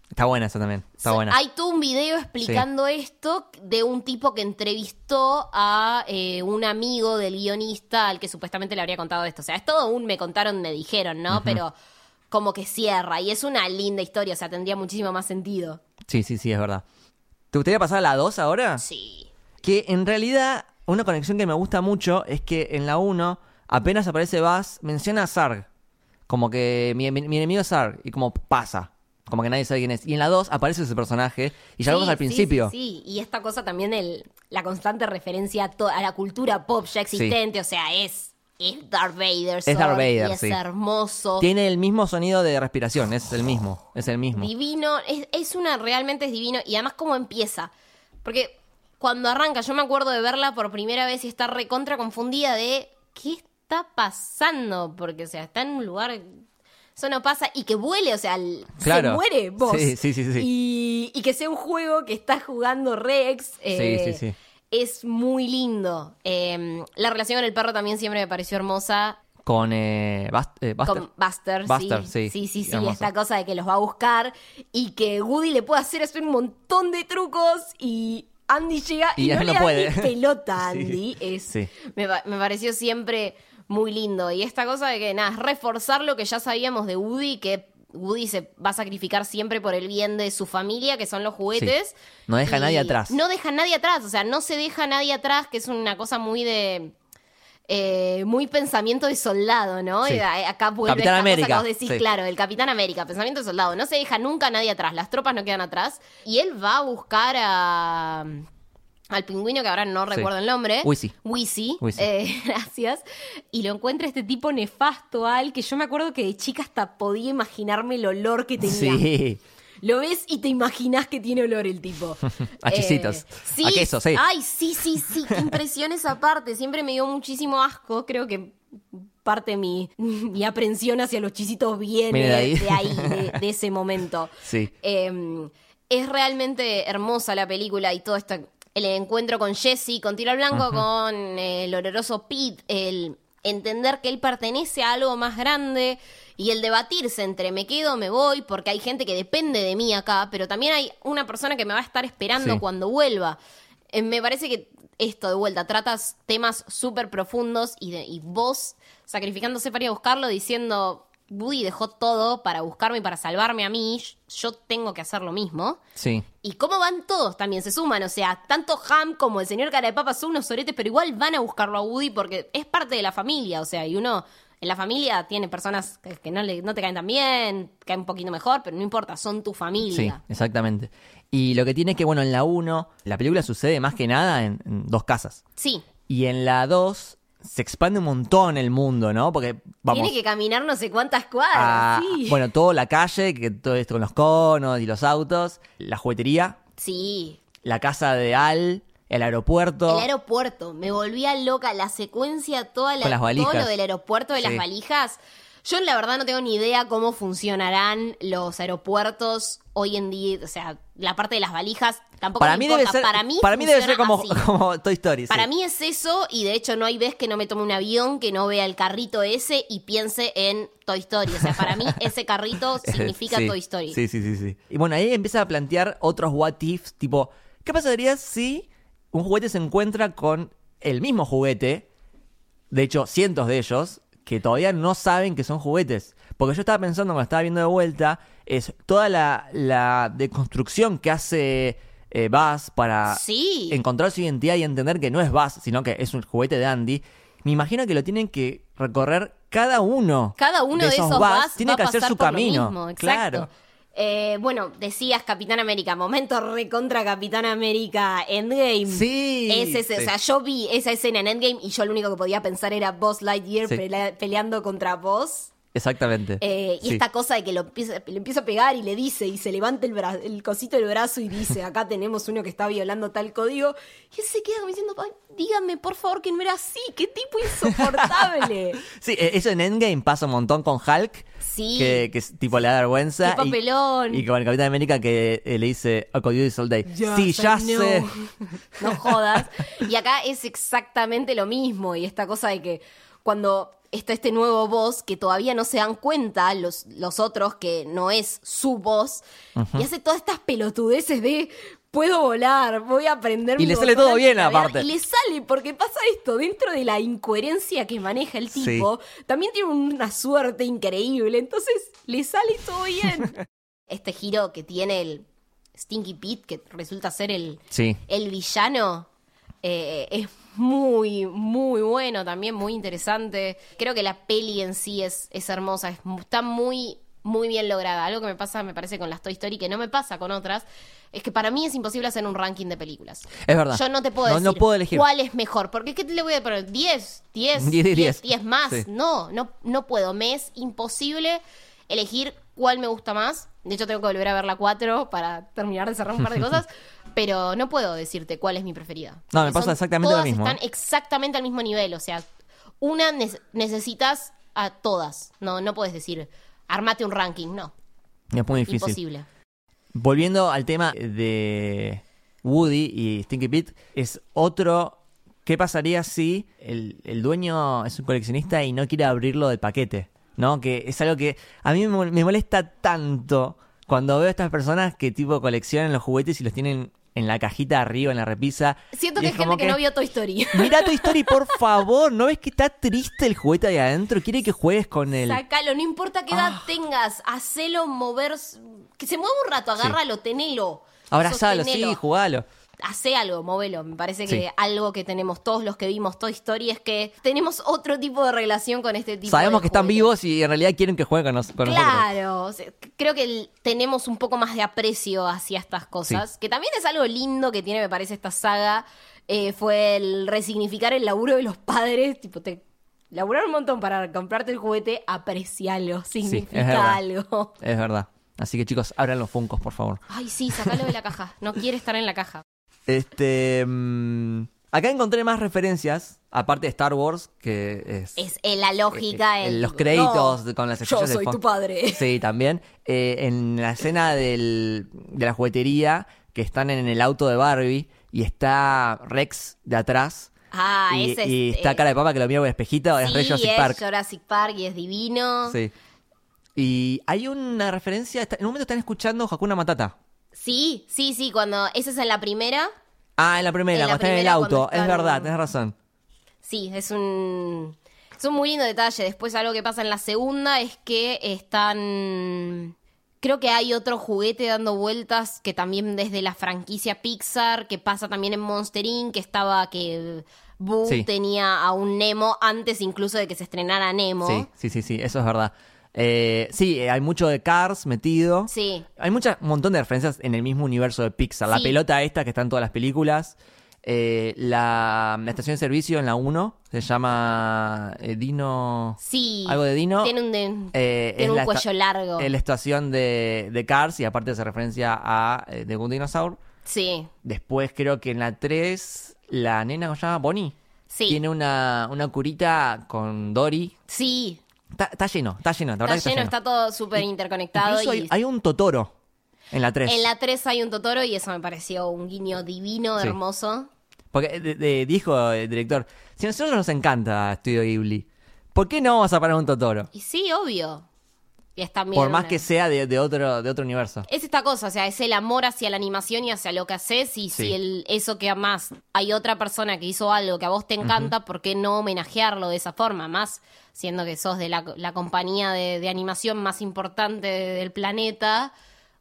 Está buena esa también. Está buena. Hay todo un video explicando esto de un tipo que entrevistó a eh, un amigo del guionista al que supuestamente le habría contado esto. O sea, es todo un me contaron, me dijeron, ¿no? Pero como que cierra y es una linda historia, o sea, tendría muchísimo más sentido. Sí, sí, sí, es verdad. ¿Te gustaría pasar a la 2 ahora? Sí. Que en realidad, una conexión que me gusta mucho es que en la 1, apenas aparece Buzz, menciona a Sarg. Como que mi, mi- mi enemigo es Sarg. Y como pasa. Como que nadie sabe quién es. Y en la 2 aparece ese personaje. Y ya lo Sí, vemos al sí, principio. Sí, sí. y esta cosa también, el, la constante referencia a, to- a la cultura pop ya existente, o sea, es, es Darth Vader. Es Darth Vader, y es sí. hermoso. Tiene el mismo sonido de respiración. Es el mismo. Es el mismo. Divino, es, es una, realmente es divino. Y además cómo empieza. Porque cuando arranca, yo me acuerdo de verla por primera vez y estar recontra confundida de qué está pasando. Porque, o sea, está en un lugar. Eso no pasa. Y que vuele, o sea, el- Claro. se muere vos. Sí, sí, sí, sí. Y, y que sea un juego que está jugando Rex. eh, Sí, sí, sí. Es muy lindo. Eh, la relación con el perro también siempre me pareció hermosa. Con eh, eh, Buster. Con Buster, Buster, sí. sí. Sí, sí, esta cosa de que los va a buscar y que Woody le puede hacer, hacer un montón de trucos y Andy llega y, Y no, él le no da puede. ni pelota a Sí, Andy. Es, sí. me, me pareció siempre muy lindo. Y esta cosa de que, nada, es reforzar lo que ya sabíamos de Woody, que Woody se va a sacrificar siempre por el bien de su familia, que son los juguetes. Sí. No deja a nadie atrás. No deja a nadie atrás, o sea, no se deja a nadie atrás, que es una cosa muy de... eh, muy pensamiento de soldado, ¿no? Sí. A- acá vuelve Capitán esta cosa América, que vos decís, sí. claro, el Capitán América, pensamiento de soldado. No se deja nunca nadie atrás, las tropas no quedan atrás. Y él va a buscar a al pingüino, que ahora no Sí. recuerdo el nombre. Wizzy. Wizzy. eh, gracias. Y lo encuentra este tipo nefasto, Al, que yo me acuerdo que de chica hasta podía imaginarme el olor que tenía. Sí. Lo ves y te imaginas que tiene olor el tipo. A chisitos. sí, A queso, sí. Ay, sí, sí, sí. Qué impresión esa parte. Siempre me dio muchísimo asco. Creo que parte de mi, mi aprensión hacia los chisitos viene de ahí. de ahí, de, de ese momento. Sí. Eh, es realmente hermosa la película y todo esto. El encuentro con Jesse, con Tiro al Blanco, con el oloroso Pete, el entender que él pertenece a algo más grande y el debatirse entre me quedo me voy, porque hay gente que depende de mí acá, pero también hay una persona que me va a estar esperando Sí. cuando vuelva. Eh, me parece que esto de vuelta tratas temas súper profundos y, de, y vos sacrificándose para ir a buscarlo diciendo Woody dejó todo para buscarme y para salvarme a mí, yo tengo que hacer lo mismo. Sí. ¿Y cómo van todos? También se suman, o sea, tanto Ham como el señor Cara de Papa son unos soretes, pero igual van a buscarlo a Woody porque es parte de la familia, o sea, y uno en la familia tiene personas que, que no, le, no te caen tan bien, caen un poquito mejor, pero no importa, son tu Sí, familia. exactamente. Y lo que tiene es que, bueno, en la 1, la película sucede más que nada en, en dos casas. Sí, Y en la 2 se expande un montón el mundo, ¿no? Porque vamos tiene que caminar no sé cuántas cuadras, a, sí. bueno, toda la calle, que todo esto con los conos y los autos, la juguetería, Sí, la casa de Al, el aeropuerto. El aeropuerto, me volvía loca la secuencia, toda la, las todo lo del aeropuerto de las valijas. Yo la verdad no tengo ni idea cómo funcionarán los aeropuertos hoy en día, o sea, la parte de las valijas tampoco Para me mí, importa. debe ser, para mí, para mí debe ser como, Toy Story. sí. Para mí es eso, y de hecho no hay vez que no me tome un avión, que no vea el carrito ese y piense en Toy Story. O sea, para mí ese carrito significa Sí, Toy Story. Sí, sí, sí, sí. Y bueno, ahí empieza a plantear otros what ifs, tipo, ¿qué pasaría si un juguete se encuentra con el mismo juguete? De hecho, cientos de ellos que todavía no saben que son juguetes. Porque yo estaba pensando cuando estaba viendo de vuelta, es toda la, la deconstrucción que hace eh, Buzz para Sí. encontrar su identidad y entender que no es Buzz, sino que es un juguete de Andy. Me imagino que lo tienen que recorrer cada uno. Cada uno de, esos Buzz Buzz tiene va que a hacer su por lo camino. mismo, exacto. Claro. Eh, bueno, decías Capitán América, momento recontra Capitán América Endgame. Sí, Es ese, sí. O sea, yo vi esa escena en Endgame y yo lo único que podía pensar era Buzz Lightyear Sí. pelea- peleando contra Buzz. Exactamente. Eh, y Sí. esta cosa de que lo empieza, le empieza a pegar y le dice, y se levanta el, bra- el cosito del brazo y dice, acá tenemos uno que está violando tal código. Y él se queda como diciendo, "Ay, dígame por favor que no era así, qué tipo insoportable. Sí, eh, eso en Endgame pasa un montón con Hulk. Sí. Que, que es, tipo le da vergüenza. Qué y- papelón. Y, con el Capitán América que eh, le dice, I could do this all day. Yes, sí, I ya know. sé. No jodas. Y acá es exactamente lo mismo. Y esta cosa de que cuando está este nuevo boss que todavía no se dan cuenta los, los otros que no es su voz y hace todas estas pelotudeces de puedo volar, voy a aprender Y le sale todo bien, antigravedad", aparte. Y le sale porque pasa esto dentro de la incoherencia que maneja el Sí. tipo. También tiene una suerte increíble. Entonces le sale todo bien. este giro que tiene el Stinky Pete, que resulta ser el, Sí. el villano eh, es muy, muy bueno también, muy interesante. Creo que la peli en sí es, es hermosa, es, está muy, muy bien lograda. Algo que me pasa, me parece, con las Toy Story, que no me pasa con otras, es que para mí es imposible hacer un ranking de películas. Es verdad. Yo no te puedo No- decir no puedo elegir. cuál es mejor, porque ¿qué te le voy a poner? ¿10? ¿10? 10, 10, 10. 10 más. Sí. No, no, no puedo. Me es imposible elegir cuál me gusta más. De hecho, tengo que volver a ver la 4 para terminar de cerrar un par de cosas. Pero no puedo decirte cuál es mi preferida. No, me pasa exactamente lo mismo, Están ¿eh? exactamente al mismo nivel. O sea, una ne- necesitas a todas. No, no puedes decir, armate un ranking. No, Es muy difícil. imposible. Volviendo al tema de Woody y Stinky Pete, es otro. ¿Qué pasaría si el, el dueño es un coleccionista y no quiere abrirlo del paquete? ¿No? Que es algo que a mí me, mol- me molesta tanto cuando veo a estas personas que tipo coleccionan los juguetes y los tienen en la cajita arriba, en la repisa. Siento que es gente que, no vio Toy Story. Mira tu historia, por favor. ¿No ves que está triste el juguete ahí adentro? Quiere que juegues con él. Sácalo, no importa qué edad Ah. tengas, hacelo mover, que se mueva un rato, agárralo, tenelo. Abrazalo, sí, jugalo. Hacé algo, móvelo. Me parece que Sí. algo que tenemos todos los que vimos Toy Story es que tenemos otro tipo de relación con este tipo Sabemos de que están vivos y en realidad quieren que jueguen con, nos- con nosotros. Claro, creo que tenemos un poco más de aprecio hacia estas cosas, que también es algo lindo que tiene, me parece, esta saga, eh, fue el resignificar el laburo de los padres, tipo, te laburaron un montón para comprarte el juguete, aprecialo, significa algo. Es verdad. Así que chicos, abran los funcos, por favor. Ay, sí, sacalo de la caja, no quiere estar en la caja. Este. mm, acá encontré más referencias, aparte de Star Wars, que es. Es eh, la lógica, eh, el- los créditos no, con las Yo de soy tu padre. Sí, también. Eh, en la escena del, de la juguetería, que están en el auto de Barbie y está Rex de atrás. Ah, y, ese es. y está eh, cara de papa que lo mira el espejito, es sí, Rey Jurassic es Park. Jurassic Park y es divino. Sí. Y hay una referencia, en un momento están escuchando Hakuna Matata. Sí, sí, sí, cuando esa es en la primera. Ah, en la primera, En la cuando están en el primera, auto. Es están- verdad, tenés razón. Sí, es un es un muy lindo detalle. Después algo que pasa en la segunda es que están creo que hay otro juguete dando vueltas que también desde la franquicia Pixar, que pasa también en Monster Inc, que estaba que Boo Sí. tenía a un Nemo antes incluso de que se estrenara Nemo. Sí, sí, sí, sí, eso es verdad. Eh, sí, eh, hay mucho de Cars metido. Sí. Hay mucha- un montón de referencias en el mismo universo de Pixar. La pelota esta que está en todas las películas. Eh, la, la estación de servicio en la 1 se llama eh, Dino. Sí. Algo de Dino. Tiene un, de- Eh, tiene un cuello largo. Es la estación de, de Cars y aparte hace referencia a The Good Dinosaur. Sí. Después creo que en la 3, la nena, ¿cómo se llama? Bonnie. Sí. Tiene una, una curita con Dory Sí. Está, está lleno, está lleno, la verdad Está que lleno, está todo súper interconectado. Incluso y hay, hay un Totoro en la 3. En la 3 hay un Totoro y eso me pareció un guiño divino, Sí. hermoso. Porque de- de- dijo el director, si a nosotros nos encanta Estudio Ghibli, ¿por qué no vamos a parar un Totoro? Y sí, obvio. Y es también Por más una- que sea de, de otro, de otro universo. Es esta cosa, o sea, es el amor hacia la animación y hacia lo que haces y Sí. si el, eso que más hay otra persona que hizo algo que a vos te encanta, ¿por qué no homenajearlo de esa forma? Más siendo que sos de la, la compañía de, de animación más importante del planeta,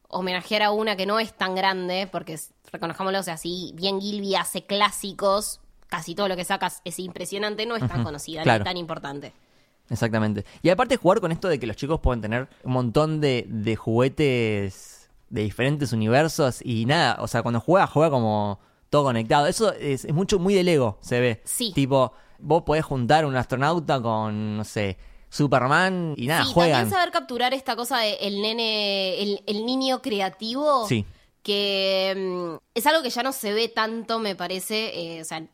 homenajear a una que no es tan grande, porque es- reconozcámoslo, o sea, si bien Gilby hace clásicos, casi todo lo que sacas es impresionante, no es tan conocida, claro. ni tan importante. Exactamente. Y aparte jugar con esto de que los chicos pueden tener un montón de, de juguetes de diferentes universos y nada, o sea, cuando juega, juega como todo conectado. Eso es, es mucho, muy de Lego, se ve. Sí. Tipo, vos podés juntar un astronauta con, no sé, Superman y nada, sí, juegan. también saber capturar esta cosa de el nene, el, el niño creativo. Sí. Que mm, es algo que ya no se ve tanto, me parece. eh, o sea,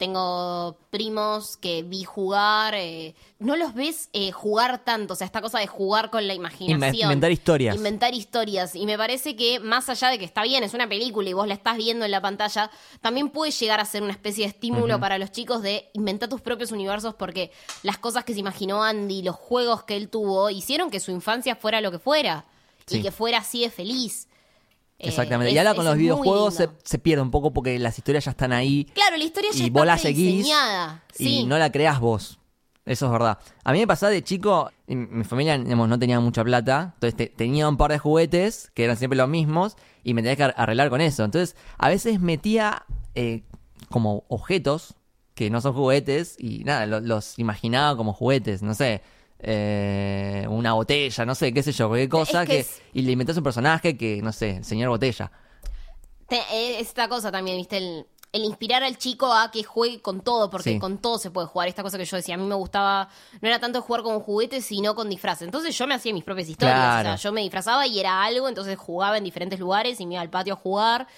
tengo primos que vi jugar. eh, no los ves eh, jugar tanto. O sea, esta cosa de jugar con la imaginación. Inven- inventar historias. Inventar historias. Y me parece que más allá de que está bien, es una película y vos la estás viendo en la pantalla, también puede llegar a ser una especie de estímulo para los chicos de inventar tus propios universos porque las cosas que se imaginó Andy, los juegos que él tuvo, hicieron que su infancia fuera lo que fuera. Sí. Y que fuera así de feliz. Eh, Exactamente. es- y ahora con los videojuegos se, pierde un poco porque las historias ya están ahí Claro, la historia ya y está vos la seguís prediseñada. y Sí. no la creás vos. Eso es verdad. A mí me pasaba de chico, mi familia digamos, no tenía mucha plata, entonces te- tenía un par de juguetes que eran siempre los mismos y me tenía que ar- arreglar con eso. Entonces, a veces metía eh, como objetos que no son juguetes y nada, lo- los imaginaba como juguetes, no sé. Eh, una botella, no sé, qué sé yo, cualquier cosa Es que que, es- y le inventás un personaje que, no sé, el señor botella. Te- eh, esta cosa también, ¿viste? El, el inspirar al chico a que juegue con todo, porque Sí. con todo se puede jugar. Esta cosa que yo decía, a mí me gustaba, no era tanto jugar con juguetes, sino con disfraces. Entonces yo me hacía mis propias historias. Claro. O sea, yo me disfrazaba y era algo, entonces jugaba en diferentes lugares y me iba al patio a jugar.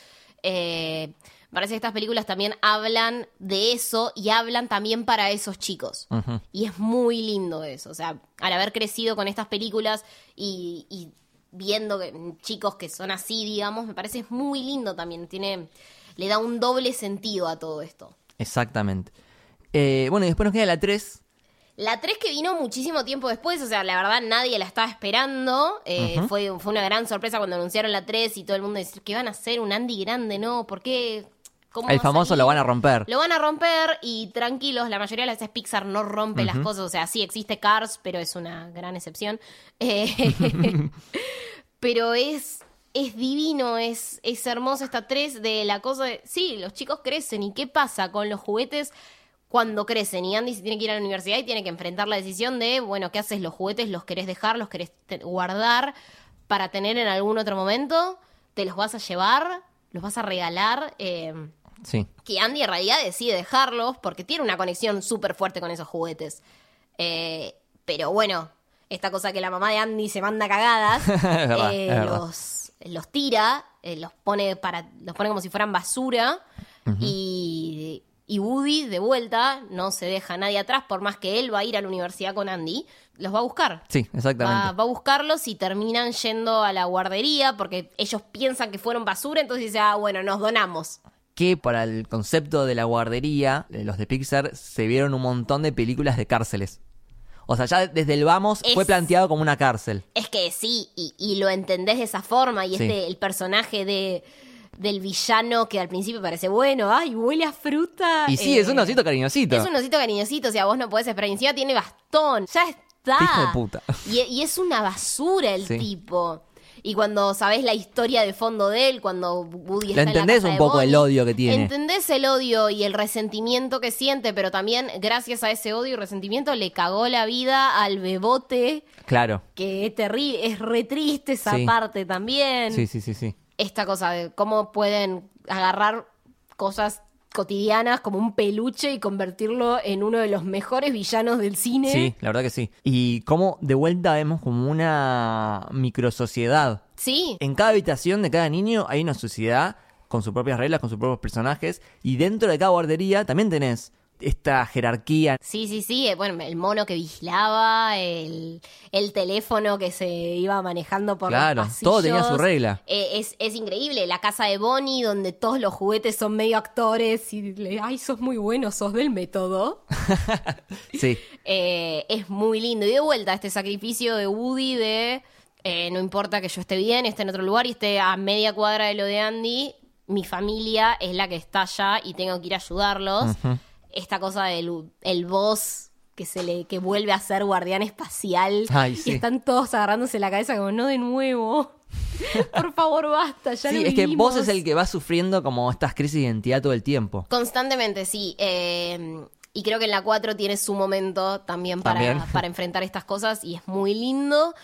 Eh, parece que estas películas también hablan de eso y hablan también para esos chicos. Y es muy lindo eso. O sea, al haber crecido con estas películas y, y viendo que- chicos que son así, digamos, me parece muy lindo también. Tiene, le da un doble sentido a todo esto. Exactamente. Eh, bueno, y después nos queda la 3. La 3 que vino muchísimo tiempo después, o sea, la verdad nadie la estaba esperando. Eh, fue, fue una gran sorpresa cuando anunciaron la 3 y todo el mundo decía que van a hacer un Andy grande, ¿no? ¿Por qué? ¿Cómo El famoso lo van a romper. Lo van a romper y tranquilos, la mayoría de las veces Pixar no rompe las cosas. O sea, sí existe Cars, pero es una gran excepción. Eh, pero es, es divino, es, es hermoso esta 3 de la cosa de. Sí, los chicos crecen. ¿Y qué pasa con los juguetes cuando crecen? Y Andy se tiene que ir a la universidad y tiene que enfrentar la decisión de, bueno, ¿qué haces? ¿Los juguetes los querés dejar? ¿Los querés guardar para tener en algún otro momento? ¿Te los vas a llevar? ¿Los vas a regalar? Eh, Sí. que Andy en realidad decide dejarlos porque tiene una conexión súper fuerte con esos juguetes. Eh, pero bueno, esta cosa que la mamá de Andy se manda cagadas, verdad, eh, los, los tira, eh, los pone para, los pone como si fueran basura y, y Woody de vuelta no se deja a nadie atrás por más que él va a ir a la universidad con Andy, los va a buscar. Sí, exactamente. Va, va a buscarlos y terminan yendo a la guardería porque ellos piensan que fueron basura, entonces dice, ah, bueno, nos donamos. Que para el concepto de la guardería, eh, los de Pixar se vieron un montón de películas de cárceles. O sea, ya desde el vamos Es- fue planteado como una cárcel. Es que sí, y, y lo entendés de esa forma, y Sí. este, el personaje de del villano que al principio parece bueno, ay, huele a fruta. Y sí, eh, es un osito cariñosito. Es un osito cariñosito, o sea, vos no podés esperar. Y encima tiene bastón, ya está. Hijo de puta. Y, y es una basura el Sí. tipo. Y cuando sabés la historia de fondo de él, cuando Woody Lo está en la entendés casa un de poco el odio que tiene. Entendés el odio y el resentimiento que siente, pero también gracias a ese odio y resentimiento le cagó la vida al bebote Claro. que es terrible, es re triste esa Sí. parte también. Sí, sí, sí, sí. Esta cosa de cómo pueden agarrar cosas cotidianas como un peluche y convertirlo en uno de los mejores villanos del cine. Sí, la verdad que sí. Y cómo de vuelta vemos como una microsociedad. Sí, En cada habitación de cada niño hay una sociedad con sus propias reglas, con sus propios personajes. Y dentro de cada guardería también tenés esta jerarquía. Sí, sí, sí. eh, Bueno, el mono que vigilaba, el, el teléfono que se iba manejando por Claro, los pasillos. todo tenía su regla. Eh, es, es increíble. La casa de Bonnie, donde todos los juguetes son medio actores y le, ay, sos muy bueno, sos del método. Sí, Eh, es muy lindo. Y de vuelta, este sacrificio de Woody de eh, no importa que yo esté bien, esté en otro lugar y esté a media cuadra de lo de Andy, mi familia es la que está allá y tengo que ir a ayudarlos. Esta cosa del el boss que se le que vuelve a ser guardián espacial Ay, sí. y están todos agarrándose la cabeza como no de nuevo. Por favor, basta, ya sí lo es que vos vivimos". es el que va sufriendo como estas crisis de identidad todo el tiempo. Constantemente, sí. Eh, y creo que en la 4 tiene su momento también para, También. para enfrentar estas cosas y es muy lindo.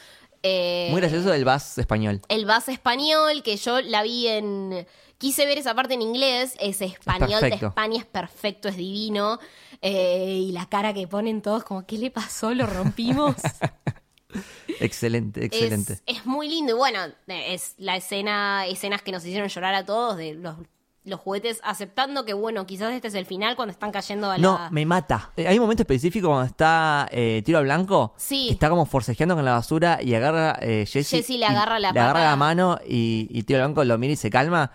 Eh, Muy gracioso el Bass español. El base español, que yo la vi en... Quise ver esa parte en inglés, ese español de. España es perfecto, es divino. Eh, y la cara que ponen todos como, ¿qué le pasó? ¿Lo rompimos? Excelente, excelente. Es, es muy lindo. Y bueno, es la escena, escenas que nos hicieron llorar a todos de los, los juguetes aceptando que, bueno, quizás este es el final cuando están cayendo a la... No, me mata. Eh, Hay un momento específico cuando está eh, tiro al blanco. Sí. Está como forcejeando con la basura y agarra eh, Jesse. Jesse le agarra la Le agarra la mano y, y tiro al blanco lo mira y se calma.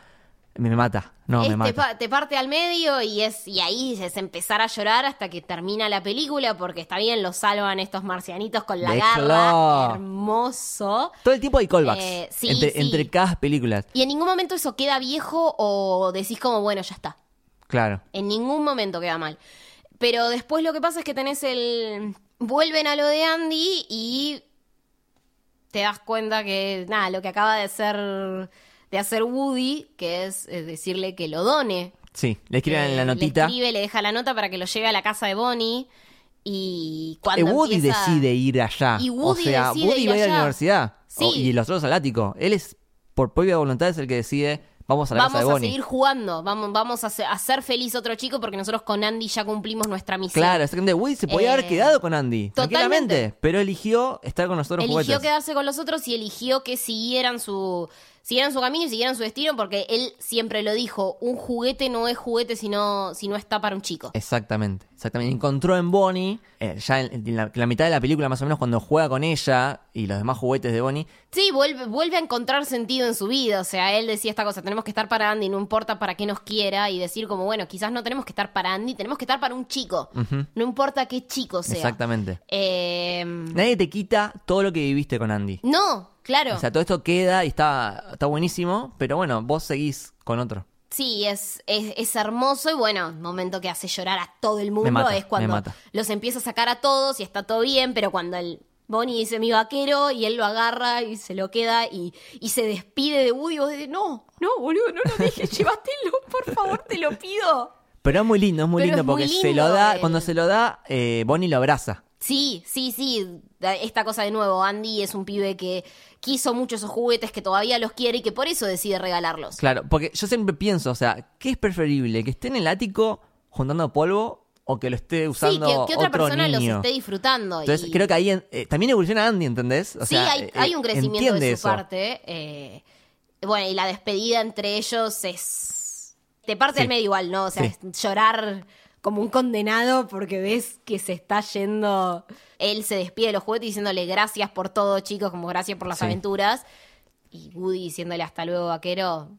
Me, mata. No, me te, mata. pa- te parte al medio y es y ahí es empezar a llorar hasta que termina la película porque está bien, lo salvan estos marcianitos con la Déjalo. garra. Hermoso. Todo el tiempo hay callbacks. Eh, sí, entre, sí. entre cada películas. Y en ningún momento eso queda viejo o decís como, bueno, ya está. Claro. En ningún momento queda mal. Pero después lo que pasa es que tenés el... Vuelven a lo de Andy y te das cuenta que, nada, lo que acaba de hacer, de hacer Woody, que es eh, decirle que lo done. Sí, le escriben en la Eh, notita. Le escribe, le deja la nota para que lo lleve a la casa de Bonnie. Y Eh, cuando Woody empieza- decide ir allá. Y o Woody sea, decide Woody ir va a ir a la universidad. Sí. O- y los otros al ático. Él es, por propia voluntad, es el que decide, vamos a la Vamos casa de a Bonnie. seguir jugando, vamos, vamos a, hacer, a feliz a otro chico porque nosotros con Andy ya cumplimos nuestra misión. Claro, exactamente. Woody se podía haber Eh, quedado con Andy. totalmente. Tranquilamente. Pero eligió estar con nosotros eligió juguetes. quedarse con los otros y eligió que siguieran su siguieran su camino y siguieran su destino porque él siempre lo dijo, un juguete no es juguete si no, si no está para un chico. Exactamente, exactamente. Encontró en Bonnie, eh, ya en, en la, la mitad de la película más o menos, cuando juega con ella y los demás juguetes de Bonnie, Sí, vuelve, vuelve a encontrar sentido en su vida. O sea, él decía esta cosa, tenemos que estar para Andy, no importa para qué nos quiera. Y decir como, bueno, quizás no tenemos que estar para Andy, tenemos que estar para un chico. No importa qué chico sea. exactamente. Eh, Nadie te quita todo lo que viviste con Andy. no, claro. O sea, todo esto queda y está, está buenísimo, pero bueno, vos seguís con otro. Sí, es, es, es hermoso y bueno, momento que hace llorar a todo el mundo mata, es cuando los empieza a sacar a todos y está todo bien, pero cuando el Bonnie dice mi vaquero y él lo agarra y se lo queda y, y se despide de Woody y vos decís, no, no, boludo, no lo dejes, llévatelo, por favor, te lo pido. Pero es muy lindo, es muy Pero lindo es muy porque se lo da, cuando se lo da, eh, Bonnie lo abraza. Sí, sí, sí, esta cosa de nuevo, Andy es un pibe que quiso mucho esos juguetes, que todavía los quiere y que por eso decide regalarlos. Claro, porque yo siempre pienso, o sea, ¿qué es preferible? ¿Que esté en el ático juntando polvo o que lo esté Sí, usando que, que otra otro persona los niño? esté disfrutando. Entonces y- creo que ahí en- eh, también evoluciona Andy, ¿entendés? O sí, sea, hay, eh, hay un crecimiento de su eso. parte. eh, bueno, y la despedida entre ellos es. Te parte Sí. al medio igual, ¿no? O sea, Sí. es llorar como un condenado porque ves que se está yendo. Él se despide de los juguetes diciéndole gracias por todo, chicos, como gracias por las Sí. aventuras. Y Woody diciéndole hasta luego, vaquero.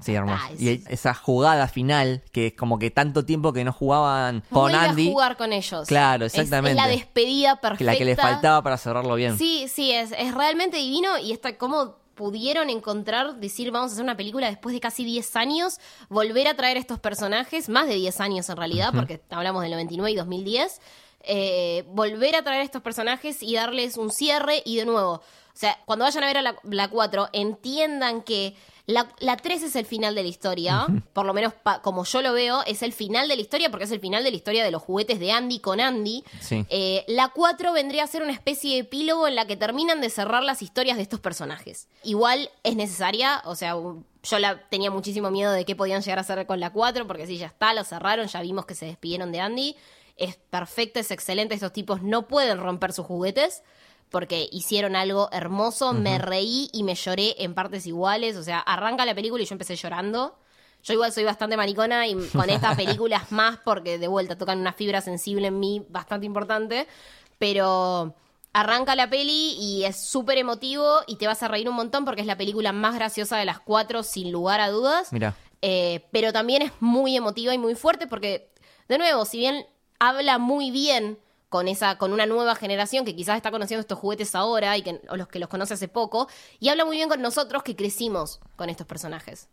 Sí, hermoso. Ah, y es- esa jugada final, que es como que tanto tiempo que no jugaban con Vuelve Andy, a jugar con ellos. Claro, exactamente. Es, la despedida perfecta. que la que le faltaba para cerrarlo bien. Sí, sí, es, es realmente divino y está cómo pudieron encontrar, decir, vamos a hacer una película después de casi 10 años, volver a traer estos personajes, más de 10 años en realidad, porque hablamos del 99 y 2010, eh, volver a traer estos personajes y darles un cierre y de nuevo, o sea, cuando vayan a ver a la, la 4, entiendan que la, la 3 es el final de la historia, por lo menos pa- como yo lo veo, es el final de la historia porque es el final de la historia de los juguetes de Andy con Andy. Sí. Eh, la 4 vendría a ser una especie de epílogo en la que terminan de cerrar las historias de estos personajes. Igual es necesaria, o sea, yo la, tenía muchísimo miedo de qué podían llegar a hacer con la 4, porque sí, ya está, lo cerraron, ya vimos que se despidieron de Andy. Es perfecta, es excelente, estos tipos no pueden romper sus juguetes. Porque hicieron algo hermoso, me reí y me lloré en partes iguales. O sea, arranca la película y yo empecé llorando. Yo igual soy bastante maricona y con estas películas más porque de vuelta tocan una fibra sensible en mí bastante importante, pero arranca la peli y es súper emotivo y te vas a reír un montón porque es la película más graciosa de las cuatro sin lugar a dudas. Mira. Eh, pero también es muy emotiva y muy fuerte porque, de nuevo, si bien habla muy bien con esa con una nueva generación que quizás está conociendo estos juguetes ahora y que o los que los conoce hace poco y habla muy bien con nosotros que crecimos con estos personajes.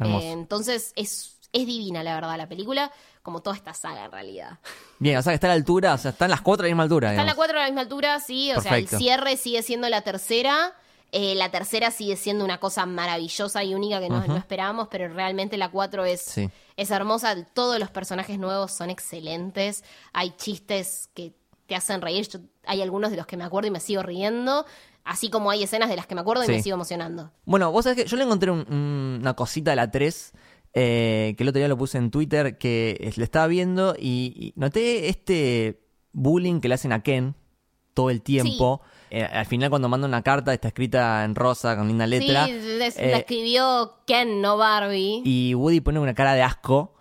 Eh, entonces es es divina la verdad la película, como toda esta saga en realidad. Bien, o sea que está a la altura, o sea, están las cuatro a la misma altura. Está en la digamos. 4 a la misma altura, sí, o sea, el cierre sigue siendo la tercera. Eh, la tercera sigue siendo una cosa maravillosa y única que no, no esperábamos, pero realmente la 4 es, Sí. es hermosa. Todos los personajes nuevos son excelentes. Hay chistes que te hacen reír. Yo- hay algunos de los que me acuerdo y me sigo riendo. Así como hay escenas de las que me acuerdo y Sí. me sigo emocionando. Bueno, vos sabés que yo le encontré un- un- una cosita de la 3 eh, que el otro día lo puse en Twitter que le estaba viendo y, y noté este bullying que le hacen a Ken todo el tiempo. Eh, al final cuando manda una carta está escrita en rosa con linda letra. Sí, les- Eh, la escribió Ken, no Barbie. y Woody pone una cara de asco.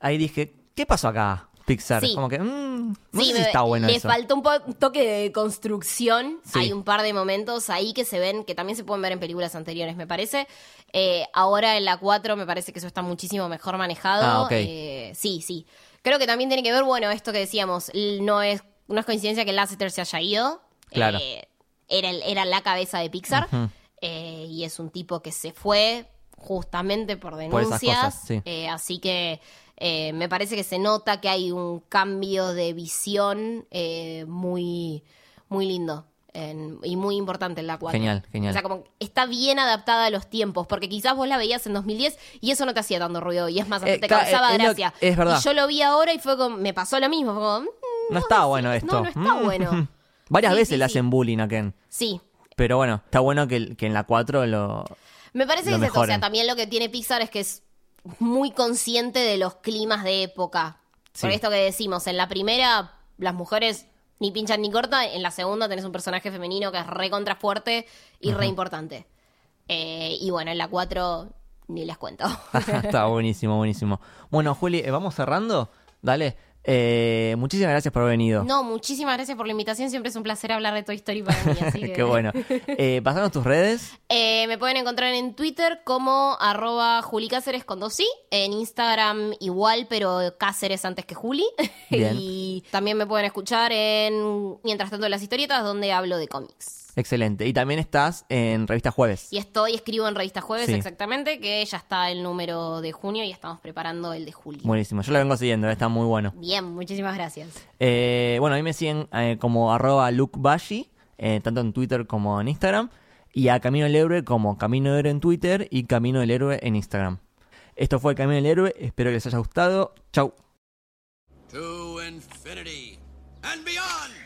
Ahí dije, ¿qué pasó acá, Pixar? Sí. Como que, mm, no Sí, sé si me- está bueno le eso. faltó un, un toque de construcción. Sí. Hay un par de momentos ahí que se ven, que también se pueden ver en películas anteriores, me parece. Eh, ahora en la 4 me parece que eso está muchísimo mejor manejado. Ah, ok. Eh, sí, sí. Creo que también tiene que ver, bueno, esto que decíamos, no es, no es coincidencia que Lasseter se haya ido. Claro. Eh, era, era la cabeza de Pixar. Eh, y es un tipo que se fue justamente por Por denuncias. esas cosas, sí. Eh, así que eh, me parece que se nota que hay un cambio de visión eh, muy, muy lindo en- y muy importante en la 4. Genial, genial. O sea, como está bien adaptada a los tiempos, porque quizás vos la veías en 2010 y eso no te hacía tanto ruido y es más, Eh, te ca- causaba es lo- gracia. es verdad. Y yo lo vi ahora y fue como, me pasó lo mismo, fue como, mm, No está bueno esto. no, no está Mm. bueno. Varias Sí, veces sí, le hacen bullying a Ken. Sí, Pero bueno, está bueno que, que en la 4 lo... Me parece lo que es esto. O sea, también lo que tiene Pixar es que es muy consciente de los climas de época. Por Sí. esto que decimos, en la primera, las mujeres ni pinchan ni cortan. En la segunda tenés un personaje femenino que es re contra fuerte y re importante. Eh, y bueno, en la cuatro ni les cuento. Está buenísimo, buenísimo. Bueno, Juli, eh, vamos cerrando. Dale. Eh, muchísimas gracias por haber venido. no, muchísimas gracias por la invitación. Siempre es un placer hablar de Toy Story para mí. Así que... Qué bueno. Eh, pasanos tus redes. Eh, me pueden encontrar en Twitter como arroba Juli Cáceres con dos i, en Instagram igual, pero Cáceres antes que Juli. Bien. y también me pueden escuchar en Mientras tanto las historietas, donde hablo de cómics. Excelente. Y también estás en Revista Jueves. Y estoy, escribo en Revista Jueves Sí. exactamente, que ya está el número de junio y estamos preparando el de julio. Buenísimo. Yo lo vengo siguiendo, está muy bueno. Bien, muchísimas gracias. Eh, bueno, a mí me siguen eh, como arroba eh, tanto en Twitter como en Instagram. Y a Camino del Héroe como Camino del Héroe en Twitter y Camino del Héroe en Instagram. Esto fue Camino del Héroe. Espero que les haya gustado. Chau. To infinity and beyond!